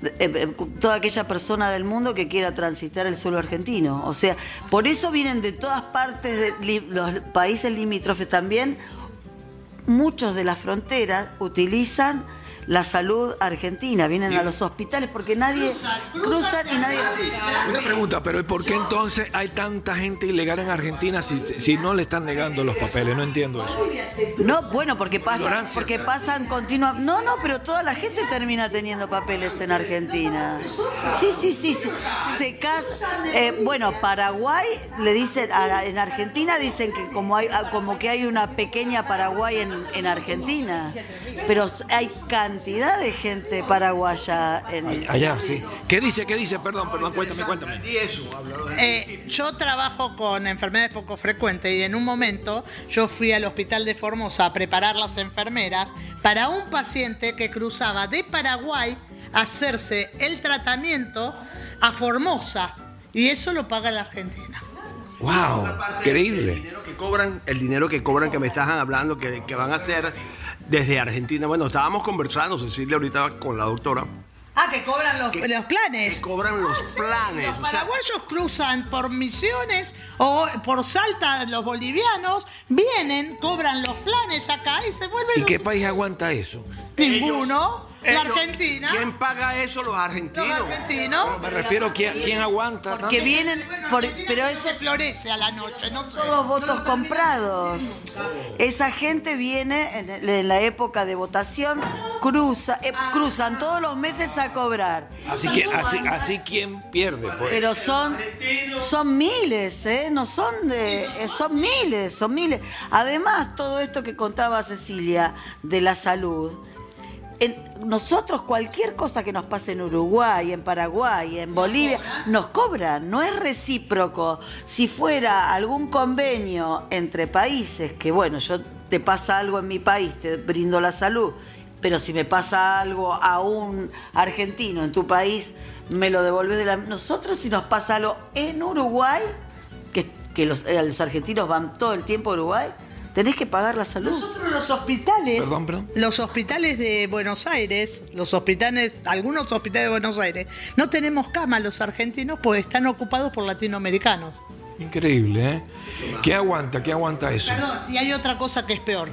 eh, eh, toda aquella persona del mundo que quiera transitar el suelo argentino. O sea, por eso vienen de todas partes de los países limítrofes también. Muchos de las fronteras utilizan la salud argentina, vienen a los hospitales porque nadie cruzan, y nadie... Una pregunta, pero ¿por qué entonces hay tanta gente ilegal en Argentina si, si no le están negando los papeles? No entiendo eso. No, bueno, porque pasan, porque pasan continuamente... No, no, pero toda la gente termina teniendo papeles en Argentina. Sí, sí, sí, sí. Se casa... Eh, bueno, Paraguay le dicen, en Argentina dicen que como hay como que hay una pequeña Paraguay en, en Argentina, pero hay can cantidad de gente paraguaya en allá, sí. ¿Qué dice? ¿Qué dice? Perdón, perdón, cuéntame, cuéntame. Eh, yo trabajo con enfermedades poco frecuentes y en un momento yo fui al hospital de Formosa a preparar las enfermeras para un paciente que cruzaba de Paraguay a hacerse el tratamiento a Formosa y eso lo paga la Argentina. Wow, increíble. El dinero que cobran, el dinero que cobran que me estaban hablando que, que van a hacer desde Argentina. Bueno, estábamos conversando, Cecilia, ahorita con la doctora. Ah, que cobran los, los planes. Que cobran los planes. Los paraguayos cruzan por Misiones o por Salta, los bolivianos, vienen, cobran los planes acá y se vuelven. ¿Y qué país aguanta eso? Ninguno la Argentina. ¿Quién paga eso? Los argentinos. Los argentinos. me refiero a quién, aguanta. Porque vienen, pero ese florece a la noche. No todos votos comprados. Esa gente viene en, la época de votación, cruza, eh, cruzan todos los meses a cobrar. Así que así, así quién pierde. Pues? Pero son, son miles, ¿eh? No son de, eh, son miles, son miles. Además, todo esto que contaba Cecilia de la salud nosotros cualquier cosa que nos pase en Uruguay, en Paraguay, en Bolivia, nos cobran, no es recíproco. Si fuera algún convenio entre países, que bueno, yo te pasa algo en mi país, te brindo la salud, pero si me pasa algo a un argentino en tu país, me lo devolves de la... Nosotros si nos pasa algo en Uruguay, que, que los, eh, los argentinos van todo el tiempo a Uruguay, tenés que pagar la salud. Nosotros los hospitales, los hospitales de Buenos Aires, los hospitales, algunos hospitales de Buenos Aires, no tenemos cama los argentinos porque están ocupados por latinoamericanos. Increíble, ¿eh? ¿Qué aguanta? ¿Qué aguanta eso? Perdón, y hay otra cosa que es peor.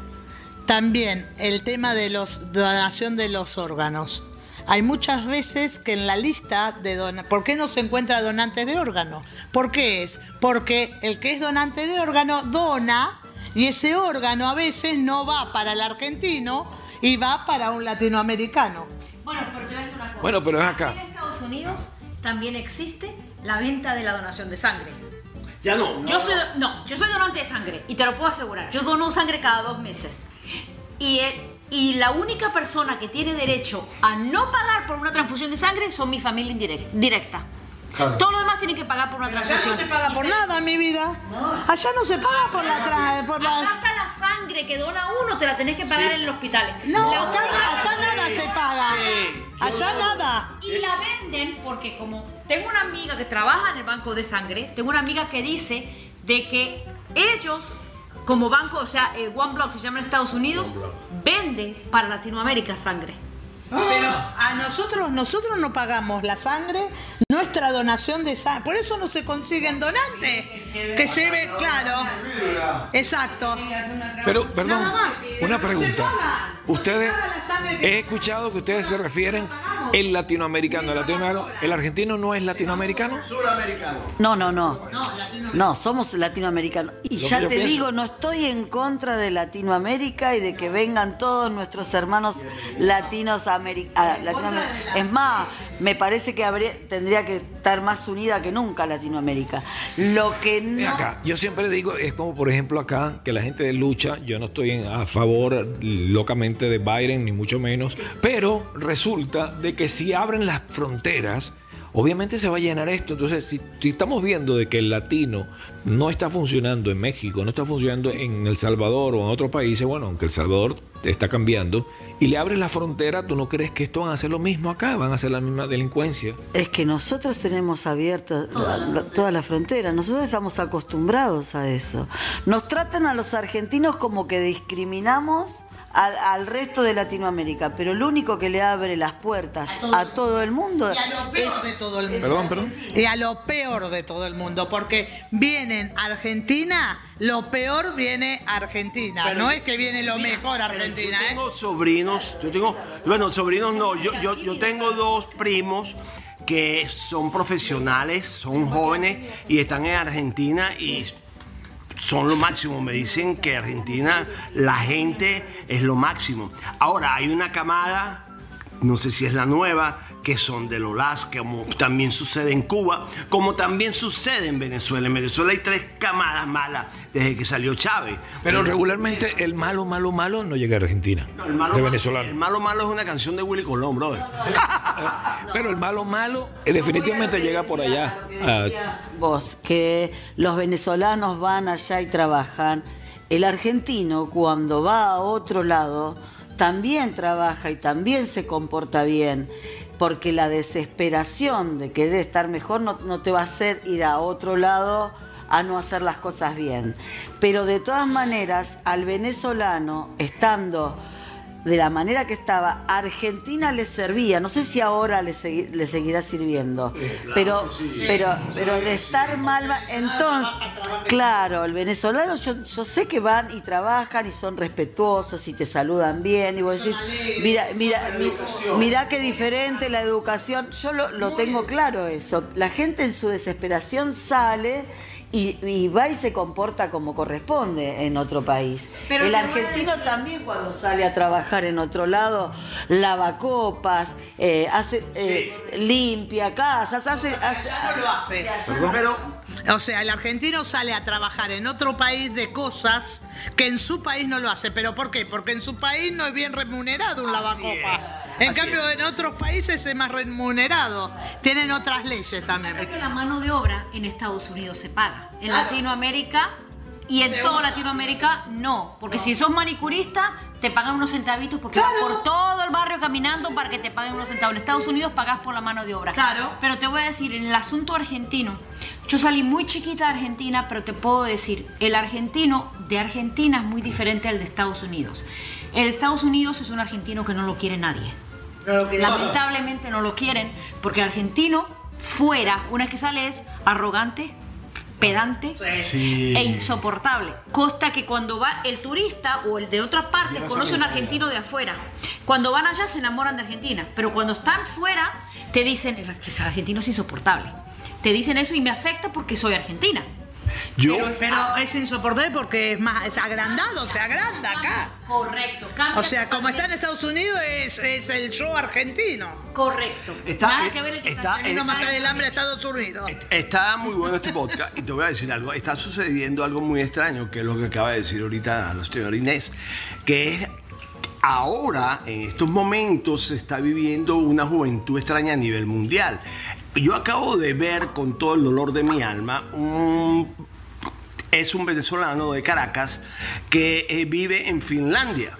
También el tema de los donación de los órganos. Hay muchas veces que en la lista de donaciones, ¿por qué no se encuentra donante de órgano? ¿Por qué es? Porque el que es donante de órgano dona y ese órgano a veces no va para el argentino y va para un latinoamericano. Bueno, pero te voy a decir una cosa. Bueno, pero es acá. En Estados Unidos también existe la venta de la donación de sangre. Ya no. Yo soy, no, yo soy donante de sangre y te lo puedo asegurar. Yo dono sangre cada dos meses. Y, y la única persona que tiene derecho a no pagar por una transfusión de sangre son mi familia indirecta. Todo lo demás tienen que pagar por una transfusión. Allá no se paga por nada, mi vida. Allá no se paga por la... Por la... Acá la sangre que dona uno te la tenés que pagar en el hospital. No, acá, nada se paga. Allá nada. Y la venden porque como tengo una amiga que trabaja en el banco de sangre, tengo una amiga que dice de que ellos como banco, o sea, eh, One Block que se llama en Estados Unidos, vende para Latinoamérica sangre. Pero a nosotros, nosotros no pagamos la sangre, nuestra donación de sangre. Por eso no se consiguen donantes que lleve, claro. Exacto. Pero, perdón, una pregunta. Ustedes, he escuchado que ustedes se refieren el latinoamericano, el latinoamericano. ¿El argentino no es latinoamericano? Suramericano. No, no, no. No, somos latinoamericanos. Y ya te digo, no estoy en contra de Latinoamérica y de que vengan todos nuestros hermanos latinos a Latinoamérica. Es más, me parece que habría, tendría que estar más unida que nunca Latinoamérica. Lo que no... Acá, yo siempre digo, es como por ejemplo acá, que la gente de lucha, yo no estoy a favor locamente de Biden, ni mucho menos, pero resulta de que si abren las fronteras, obviamente se va a llenar esto. Entonces, si, si estamos viendo de que el latino no está funcionando en México, no está funcionando en El Salvador o en otros países, bueno, aunque El Salvador está cambiando, y le abres la frontera, ¿tú no crees que esto van a hacer lo mismo acá? Van a hacer la misma delincuencia. Es que nosotros tenemos abierta la- la- toda la frontera, nosotros estamos acostumbrados a eso. Nos tratan a los argentinos como que discriminamos al, al resto de Latinoamérica, pero lo único que le abre las puertas a todo, el mundo Y a lo peor es de todo el mundo. Perdón, perdón. Y a lo peor de todo el mundo, porque vienen a Argentina, lo peor viene Argentina. Pero- no es que viene lo mejor Argentina, Yo ¿eh? tengo sobrinos, yo tengo, bueno, sobrinos no, yo, yo, yo tengo dos primos que son profesionales, son jóvenes y están en Argentina y son lo máximo. Me dicen que Argentina, la gente es lo máximo. Ahora, hay una camada, no sé si es la nueva, que son de Lolas, como también sucede en Cuba, como también sucede en Venezuela. En Venezuela hay tres camadas malas desde que salió Chávez. Pero regularmente el malo, malo, malo no llega a Argentina. No, el malo, de malo- venezolano. el malo malo es una canción de Willy Colón, brother. Pero el malo, malo eh, definitivamente llega por allá. Vos, que los venezolanos van allá y trabajan. El argentino cuando va a otro lado también trabaja y también se comporta bien, porque la desesperación de querer estar mejor no, no te va a hacer ir a otro lado a no hacer las cosas bien. Pero de todas maneras, al venezolano, estando de la manera que estaba, Argentina le servía, no sé si ahora le, segui- le seguirá sirviendo, pero, pero, pero de estar mal, va- entonces, claro, el venezolano, yo, yo sé que van y trabajan y son respetuosos y te saludan bien y vos decís, mira, mira, mi- mira qué diferente la educación, yo lo, lo tengo claro eso, la gente en su desesperación sale y, y va y se comporta como corresponde en otro país. Pero el argentino decir- también cuando sale a trabajar en otro lado lava copas, eh, hace eh, limpia casas, hace, hace- lo hace. Pero O sea, el argentino sale a trabajar en otro país de cosas que en su país no lo hace. ¿Pero por qué? Porque en su país no es bien remunerado un lavacopas. En así cambio, en otros países es más remunerado. Tienen otras leyes también. Es que la mano de obra en Estados Unidos se paga. En Latinoamérica y en toda Latinoamérica no. Porque si sos manicurista, te pagan unos centavitos porque vas por todo el barrio caminando para que te paguen unos centavos. En Estados Unidos pagás por la mano de obra. Claro. Pero te voy a decir, en el asunto argentino, yo salí muy chiquita de Argentina, pero te puedo decir, el argentino de Argentina es muy diferente al de Estados Unidos. El de Estados Unidos es un argentino que no lo quiere nadie. Lamentablemente no lo quieren porque el argentino fuera, una vez que sale es arrogante, pedante Sí. e insoportable. Costa que cuando va el turista o el de otras partes conoce a un argentino de afuera. Cuando van allá se enamoran de Argentina, pero cuando están fuera te dicen "El que el argentino es insoportable. Te dicen eso y me afecta porque soy argentina. Yo, Pero es insoportable porque es más es agrandado, se agranda acá. Correcto. cambia O sea, como está en. Estados Unidos es, es el show argentino. Correcto. Está- Nada eh, que ver el que está- matar el hambre a Estados Unidos. Está muy bueno este podcast y te voy a decir algo. Está sucediendo algo muy extraño, que es lo que acaba de decir ahorita la señora Inés, que es ahora, en estos momentos, se está viviendo una juventud extraña a nivel mundial. Yo acabo de ver con todo el dolor de mi alma un es un venezolano de Caracas que eh, vive en Finlandia.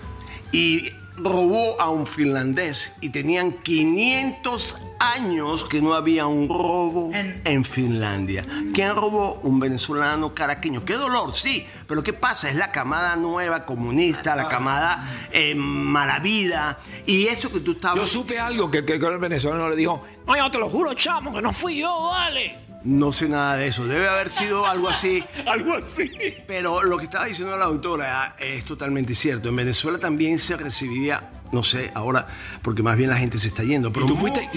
Y robó a un finlandés y tenían 500 años que no había un robo En- en, Finlandia. ¿Quién robó? Un venezolano caraqueño. Qué dolor, sí, pero ¿qué pasa? Es la camada nueva comunista, la camada eh, maravida y eso que tú estabas... yo supe algo que, que, que el venezolano le dijo, no, yo te lo juro, chamo, que no fui yo, vale. No sé nada de eso, debe haber sido algo así. Algo así. Pero lo que estaba diciendo la doctora es totalmente cierto. En Venezuela también se recibía, no sé, ahora, porque más bien la gente se está yendo. Pero Y tú fuiste,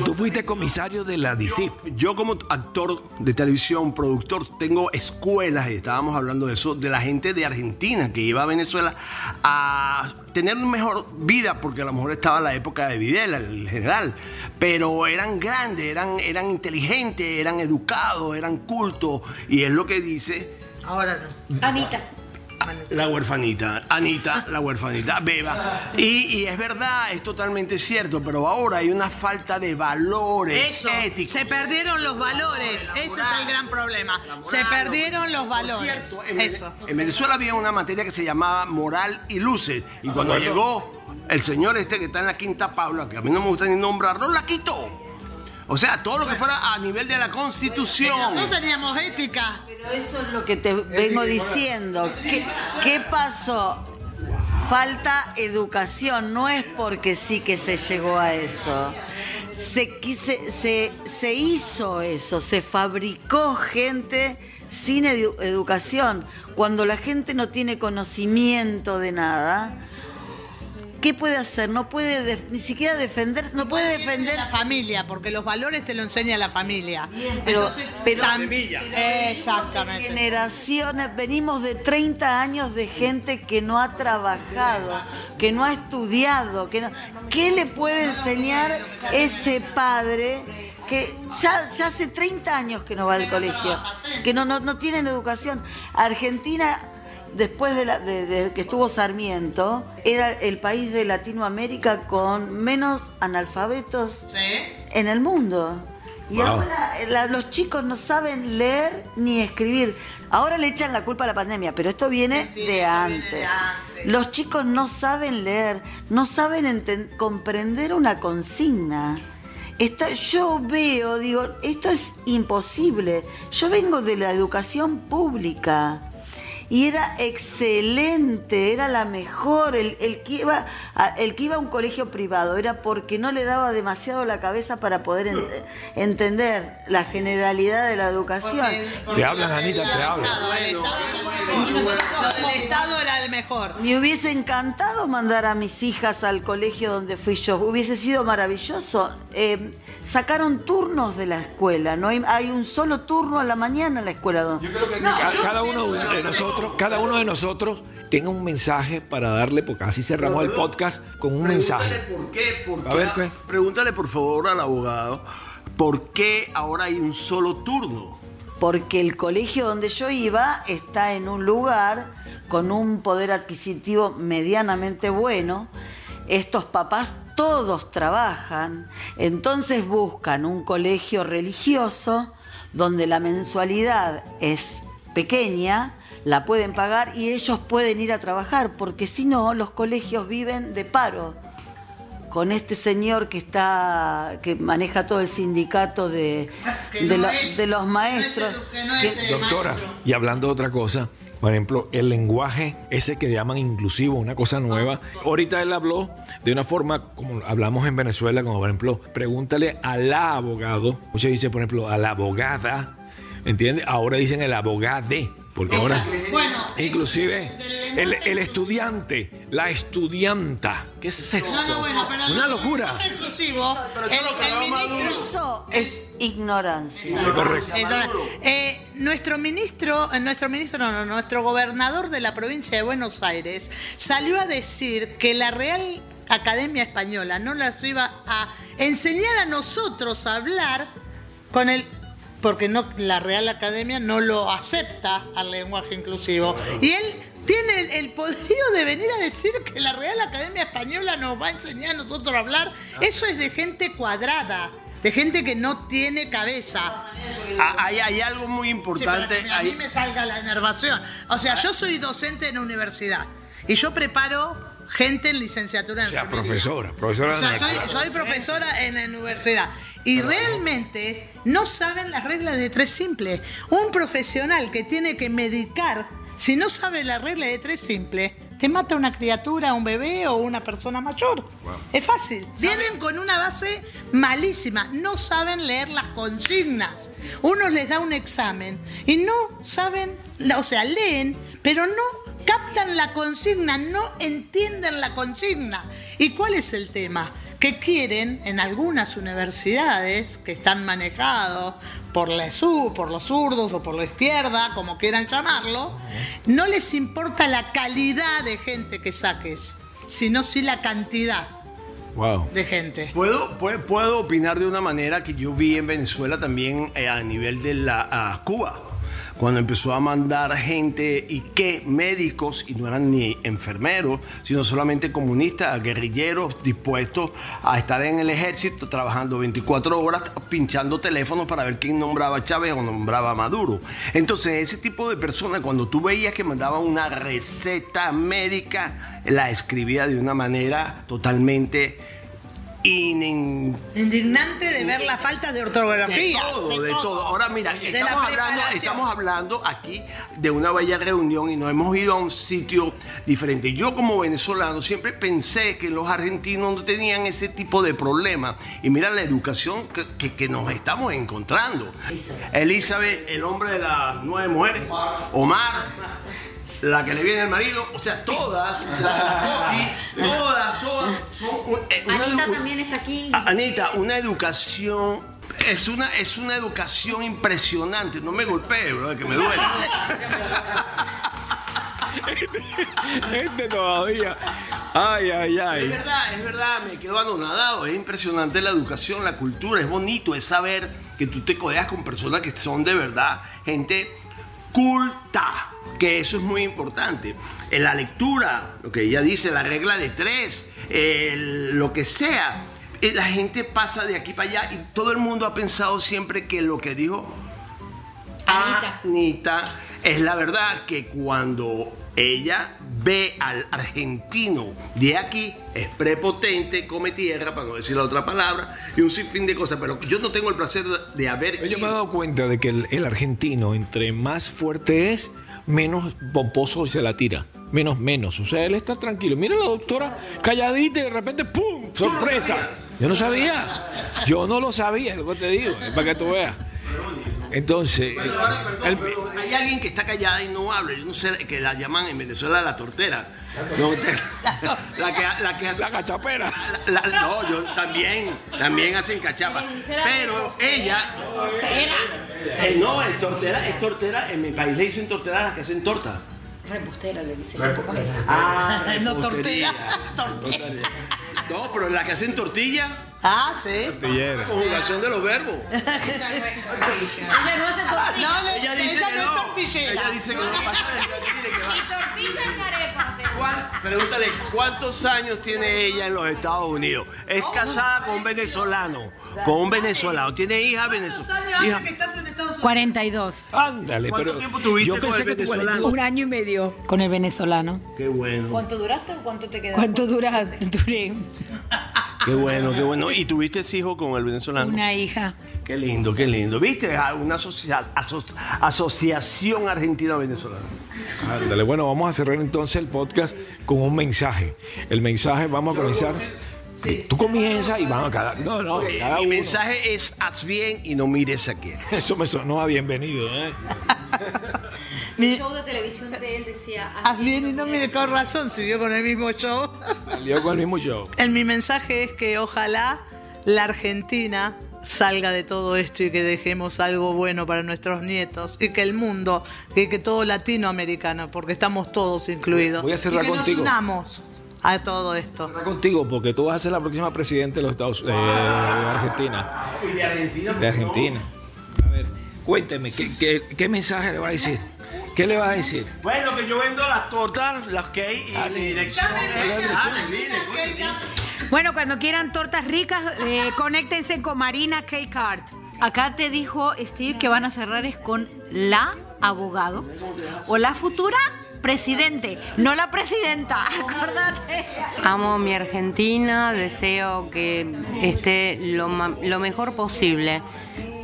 tú comisario de la DICIP. yo como actor de televisión, productor, tengo escuelas, y estábamos hablando de eso, de la gente de Argentina que iba a Venezuela a tener una mejor vida, porque a lo mejor estaba la época de Videla, el general, pero eran grandes, eran, eran inteligentes, eran educados, eran cultos, y es lo que dice Ahora no. Anita, La huerfanita, Anita, la huerfanita, Beba. Y, y es verdad, es totalmente cierto, pero ahora hay una falta de valores Eso, éticos. se perdieron los valores, ese es el gran problema. Se perdieron los valores. En, Vene- Eso. en Venezuela había una materia que se llamaba moral y luces. Y cuando llegó el señor este que está en la Quinta Paula, que a mí no me gusta ni nombrarlo, la quitó. O sea, todo lo que fuera a nivel de la Constitución. Nosotros teníamos ética. Pero eso es lo que te vengo diciendo. ¿Qué, qué pasó? Falta educación, no es porque sí que se llegó a eso. Se, quise- se, se hizo eso, se fabricó gente sin edu- educación. Cuando la gente no tiene conocimiento de nada, ¿qué puede hacer? No puede ni siquiera defender, no puede defender la familia, porque los valores te lo enseña la familia. pero- Entonces, pero- tan- Semilla. Exactamente. generaciones, venimos de 30 años de gente que no ha trabajado, que no ha estudiado, que no, ¿qué le puede enseñar ese padre que ya, ya hace 30 años que no va al colegio, que no, no, no tienen educación? Argentina, después de, la- de- de que estuvo Sarmiento, era el país de Latinoamérica con menos analfabetos en el mundo. Y Wow. ahora eh, la- los chicos no saben leer ni escribir. Ahora le echan la culpa a la pandemia, pero esto viene de antes. Los chicos no saben leer, no saben comprender una consigna. Esta- yo veo, digo, esto es imposible. Yo vengo de la educación pública. Y era excelente, era la mejor. El, el que iba a, el que iba a un colegio privado era porque no le daba demasiado la cabeza para poder ent- entender la generalidad de la educación. Te hablan, Anita, te hablan. Del Estado era el mejor. Me hubiese encantado mandar a mis hijas al colegio donde fui yo. Hubiese sido maravilloso. Eh, sacaron turnos de la escuela. No hay, hay un solo turno a la mañana en la escuela. Donde... Ca- cada uno de nosotros, cada uno de nosotros tenga un mensaje para darle, porque así cerramos el podcast con un mensaje. Pregúntale por qué, por A ver, ¿qué? Pregúntale por favor al abogado por qué ahora hay un solo turno. porque el colegio donde yo iba está en un lugar con un poder adquisitivo medianamente bueno. Estos papás todos trabajan, entonces buscan un colegio religioso donde la mensualidad es pequeña, la pueden pagar y ellos pueden ir a trabajar, porque si no, los colegios viven de paro con este señor que está que maneja todo el sindicato de, de, no lo- es- de los maestros. no es edu- que no es, Doctora, maestro. y hablando de otra cosa, por ejemplo, el lenguaje ese que llaman inclusivo, una cosa nueva. Ahorita él habló de una forma como hablamos en Venezuela, como por ejemplo, pregúntale al abogado. Muchos dicen, por ejemplo, a la abogada, ¿entiendes? Ahora dicen el abogade, porque ahora... Bueno, Inclusive el, el estudiante, la estudianta, ¿qué es eso? No, no, bueno, pero Una no- locura. no es exclusivo. El, el ministro. Eso es ignorancia. Correcto. Eh, nuestro ministro, eh, nuestro ministro, no, no, nuestro gobernador de la provincia de Buenos Aires salió a decir que la Real Academia Española no las iba a enseñar a nosotros a hablar con el porque no la Real Academia no lo acepta al lenguaje inclusivo y él tiene el, el poderío de venir a decir que la Real Academia Española nos va a enseñar a nosotros a hablar. Eso es de gente cuadrada, de gente que no tiene cabeza. Ah, Hay, hay algo muy Sí, importante. para que a hay- mí me salga la enervación. O sea, yo soy docente en la universidad y yo preparo gente en licenciatura en O sea, enfermería. profesora, profesora O sea, soy profesora en la universidad. Y realmente no saben las reglas de tres simples. Un profesional que tiene que medicar, si no sabe la regla de tres simples, te mata una criatura, un bebé o una persona mayor. Es fácil. Vienen con una base malísima. No saben leer las consignas. Uno les da un examen y no saben, o sea, leen, pero no captan la consigna, no entienden la consigna. ¿Y cuál es el tema? Que quieren en algunas universidades que están manejados por, la su- por los zurdos o por la izquierda, como quieran llamarlo, no les importa la calidad de gente que saques, sino sí la cantidad Wow. de gente. ¿Puedo, puedo, puedo opinar de una manera que yo vi en Venezuela también eh, a nivel de la a Cuba. Cuando empezó a mandar gente y que médicos, y no eran ni enfermeros, sino solamente comunistas, guerrilleros dispuestos a estar en el ejército trabajando 24 horas pinchando teléfonos para ver quién nombraba a Chávez o nombraba a Maduro. Entonces ese tipo de personas cuando tú veías que mandaban una receta médica, la escribía de una manera totalmente inin- Indignante de ver la falta de de ortografía. todo, de todo. Ahora mira, De estamos la hablando, estamos hablando aquí de una bella reunión y nos hemos ido a un sitio diferente. Yo como venezolano siempre pensé que los argentinos no tenían ese tipo de problema. Y mira la educación que, que- que nos estamos encontrando. Elizabeth, el hombre de las nueve mujeres. Omar. La que le viene el marido, o sea, todas, las todas son, son un- eh, una Anita también está aquí. Anita, una educación. Es una, es una educación impresionante. No me golpee, bro, que me duele. Este todavía. Ay, ay, Es ay. verdad, es verdad, me quedo anonadado. Es impresionante la educación, la cultura. Es bonito, es saber que tú te codeas con personas que son de verdad gente culta. Que eso es muy importante. En la lectura, lo que ella dice, la regla de tres, el- lo que sea. eh, La gente pasa de aquí para allá y todo el mundo ha pensado siempre que lo que dijo Anita. Anita es la verdad que cuando ella ve al argentino de aquí es prepotente, come tierra, para no decir la otra palabra, y un sinfín de cosas. Pero yo no tengo el placer de, haber. Yo me he dado cuenta de que el, el argentino, entre más fuerte es, menos pomposo se la tira. Menos, menos. O sea, él está tranquilo. Mira la doctora calladita y de repente ¡pum! ¡Sorpresa! Yo no sabía. Yo no lo sabía, es lo que te digo. es para que tú veas. Entonces, el- Pero hay alguien que está callada y no habla. Yo no sé que la llaman en Venezuela la tortera. No, te- la que, la que hace la cachapera. La- la- no, yo también, también hacen cachapa. Pero ella. Eh, no, es tortera, es tortera. En mi país le dicen tortera a las que hacen torta. Repostera le dice. Ah, No, repostería. tortera. No, pero las que hacen tortilla, Ah, sí. Tortillera. conjugación de los verbos. Ella no hace tortilla. No, le- Ella dice ella que no es tortillera. Ella dice que no pasa de tortilla, que va. Tortilla en arepa. ¿Cuán- Pregúntale, ¿cuántos años tiene ella en los Estados Unidos? Es casada con un venezolano. Con un venezolano. Tiene hija ¿Cuántos venezolana. años Hija- hace que estás en Estados Unidos? 42. Ándale, ¿Cuánto pero tiempo tuviste yo con pensé el que tú venezolano? Un año y medio con el venezolano. Qué bueno, ¿Cuánto duraste o cuánto te quedaste? ¿Cuánto dura? Duré qué bueno, qué bueno. ¿Y tuviste hijo con el venezolano? una hija. Qué lindo, qué lindo. ¿Viste? Ah, Una asocia- aso- asociación argentina-venezolana. Ándale, bueno, vamos a cerrar entonces el podcast con un mensaje. El mensaje, vamos a comenzar. Tú comienzas y vamos a cada. No, no, cada Mi uno. mensaje es haz bien y no mires a quién. Eso me sonó a bienvenido, ¿eh? El show de televisión de él decía. Haz bien y no mire con razón, siguió con el mismo show. Salió con el mismo show. En mi mensaje es que ojalá la Argentina salga de todo esto y que dejemos algo bueno para nuestros nietos y que el mundo, que, que todo latinoamericano, porque estamos todos incluidos, Voy a cerrar y que contigo. nos unamos a todo esto. Contigo, porque tú vas a ser la próxima presidenta de los Estados eh, de Argentina. Y de Argentina. De Argentina. A ver, cuénteme, ¿qué, qué, qué mensaje le va a decir? ¿Qué le va a decir? Bueno, que yo vendo las tortas, las cake y mi dirección. Dale, mire, cuente. Bueno, cuando quieran tortas ricas, eh, conéctense con Marina K-Card. Acá te dijo Steve que van a cerrar es con la abogado o la futura presidente, no la presidenta, acuérdate. Amo mi Argentina, deseo que esté lo, ma- lo mejor posible,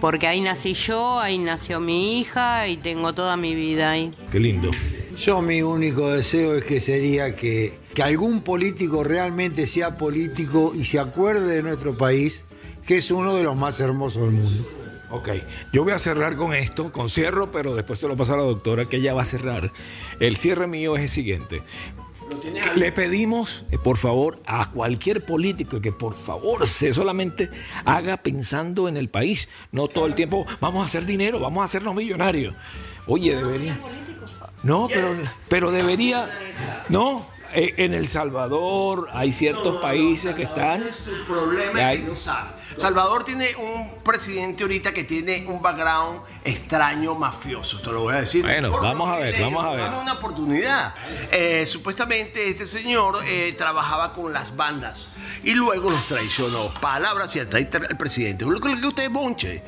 porque ahí nací yo, ahí nació mi hija y tengo toda mi vida ahí. Qué lindo. Yo mi único deseo es que sería que, que algún político realmente sea político y se acuerde de nuestro país, que es uno de los más hermosos del mundo. Ok, yo voy a cerrar con esto, con cierro, pero después se lo paso a la doctora que ella va a cerrar. El cierre mío es el siguiente. Le pedimos, eh, por favor, a cualquier político que por favor se solamente haga pensando en el país, no todo el tiempo vamos a hacer dinero, vamos a hacernos millonarios. Oye, debería. No, pero, pero debería. No, eh, en El Salvador hay ciertos países que están. El problema es que no sabe. Salvador tiene un presidente ahorita que tiene un background extraño mafioso, te lo voy a decir. Bueno, Por vamos a ver, vamos a ver. dame una oportunidad. Eh, supuestamente este señor eh, trabajaba con las bandas y luego los traicionó. Palabra cierta, ahí el presidente. Lo que usted es bonche.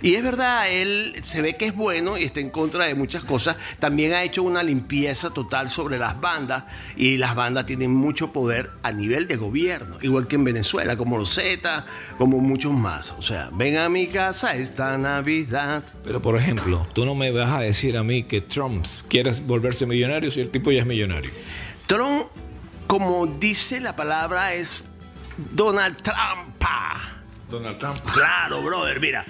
Y es verdad, él se ve que es bueno y está en contra de muchas cosas. También ha hecho una limpieza total sobre las bandas y las bandas tienen mucho poder a nivel de gobierno, igual que en Venezuela, como los Z, como muchos más. O sea, ven a mi casa esta Navidad. Pero por ejemplo, tú no me vas a decir a mí que Trump quiere volverse millonario si el tipo ya es millonario. Trump, como dice la palabra, es Donald Trump. Donald Trump. Claro, brother, mira.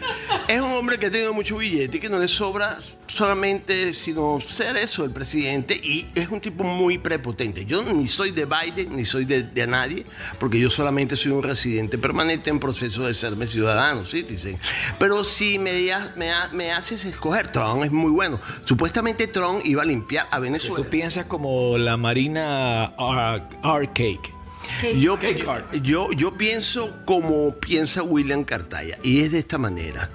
Es un hombre que tiene mucho billete y que no le sobra solamente sino ser eso, el presidente. Y es un tipo muy prepotente. Yo ni soy de Biden, ni soy de, de nadie, porque yo solamente soy un residente permanente en proceso de serme ciudadano, citizen. Pero si me, me, me haces escoger, Trump es muy bueno. Supuestamente Trump iba a limpiar a Venezuela. Tú piensas como la Marina Ar- Yo, yo, yo pienso como piensa William Cartaya, y es de esta manera.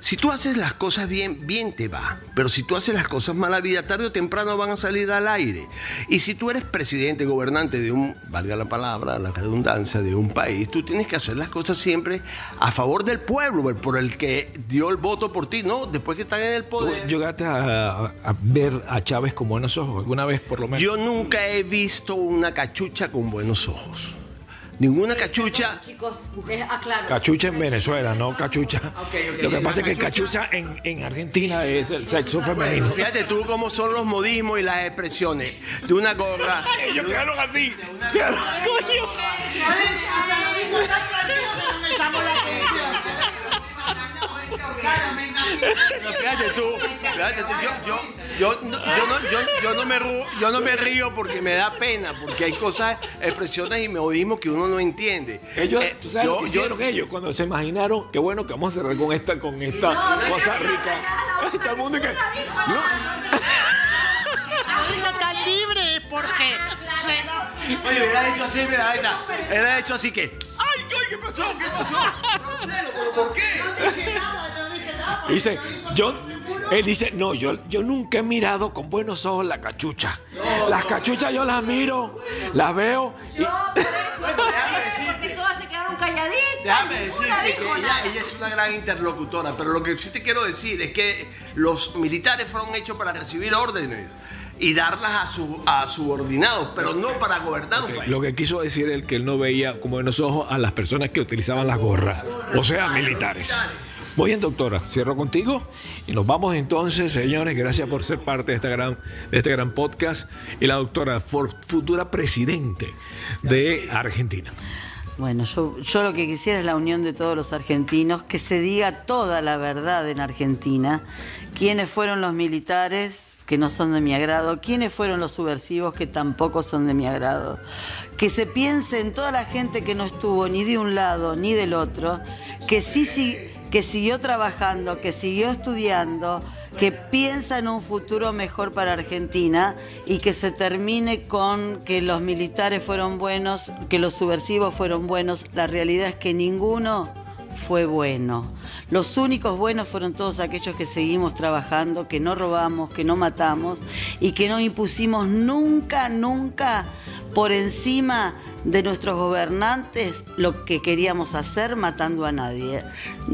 Si tú haces las cosas bien, bien te va. Pero si tú haces las cosas mal, la vida tarde o temprano van a salir al aire. Y si tú eres presidente, gobernante de un, valga la palabra, la redundancia, de un país, tú tienes que hacer las cosas siempre a favor del pueblo, por el que dio el voto por ti, ¿no? Después que están en el ¿Tú poder. llegaste a, a ver a Chávez con buenos ojos alguna vez por lo menos? Yo nunca he visto una cachucha con buenos ojos. Ninguna cachucha. Chicos, aclaro. Cachucha en Venezuela, no cachucha. ok. Lo que pasa es que cachucha en, en Argentina es el sexo femenino. Fíjate tú cómo son los modismos y las expresiones de una gorra. Ellos quedaron así. Quedaron- coño. Pero fíjate tú, fíjate tú, yo, yo, yo, no- yo no, yo, yo no me ru- yo no me río porque me da pena, porque hay cosas, expresiones y modismos que uno no entiende. Ellos, Eh, ¿tú sabes lo yo- que yo- hicieron ellos cuando se imaginaron? Qué bueno que vamos a cerrar con esta, con esta cosa rica. Mundo que. No. Ahorita tan libre porque se... Oye, hubiera hecho así, mira, ahí está. Hubiera hecho así que. ¡Ay, ay, qué pasó! ¿Qué pasó? No sé, pero ¿por qué? Dice, yo, él dice, no, yo, yo nunca he mirado con buenos ojos la cachucha. Las cachuchas yo las miro, las veo. y- Porque todas se quedaron calladitas. Déjame decirte que ella, es una gran interlocutora, pero lo que sí te quiero decir es que los militares fueron hechos para recibir órdenes y darlas a, su, a subordinados, pero no para gobernar un país. Lo que quiso decir él que él no veía con buenos ojos a las personas que utilizaban las gorras, o sea, militares. Muy bien, doctora, cierro contigo y nos vamos entonces, señores. Gracias por ser parte de, esta gran, de este gran podcast. Y la doctora, futura presidente de Argentina. Bueno, yo, yo lo que quisiera es la unión de todos los argentinos, que se diga toda la verdad en Argentina, quiénes fueron los militares que no son de mi agrado, quiénes fueron los subversivos que tampoco son de mi agrado, que se piense en toda la gente que no estuvo ni de un lado ni del otro, que sí, sí que siguió trabajando, que siguió estudiando, que piensa en un futuro mejor para Argentina y que se termine con que los militares fueron buenos, que los subversivos fueron buenos. La realidad es que ninguno fue bueno. Los únicos buenos fueron todos aquellos que seguimos trabajando, que no robamos, que no matamos y que no impusimos nunca, nunca por encima de nuestros gobernantes lo que queríamos hacer matando a nadie.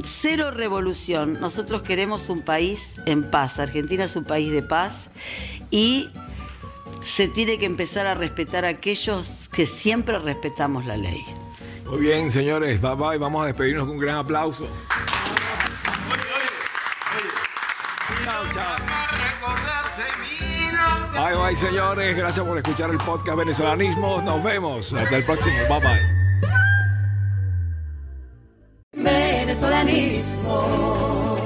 Cero revolución. Nosotros queremos un país en paz. Argentina es un país de paz y se tiene que empezar a respetar a aquellos que siempre respetamos la ley. Muy bien, señores, bye bye. Vamos a despedirnos con un gran aplauso. Bye bye, señores. Gracias por escuchar el podcast Venezolanismo. Nos vemos. Hasta el próximo. Bye bye. venezolanismos,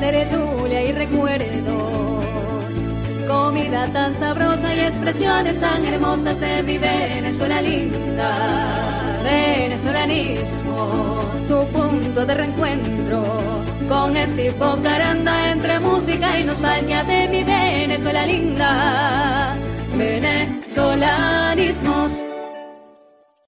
tertulia y recuerdos, comida tan sabrosa y expresiones tan hermosas de mi Venezuela linda. Venezolanismos, su punto de reencuentro, con Steve Caranda entre música y nostalgia de mi Venezuela linda. Venezuela Solarismos.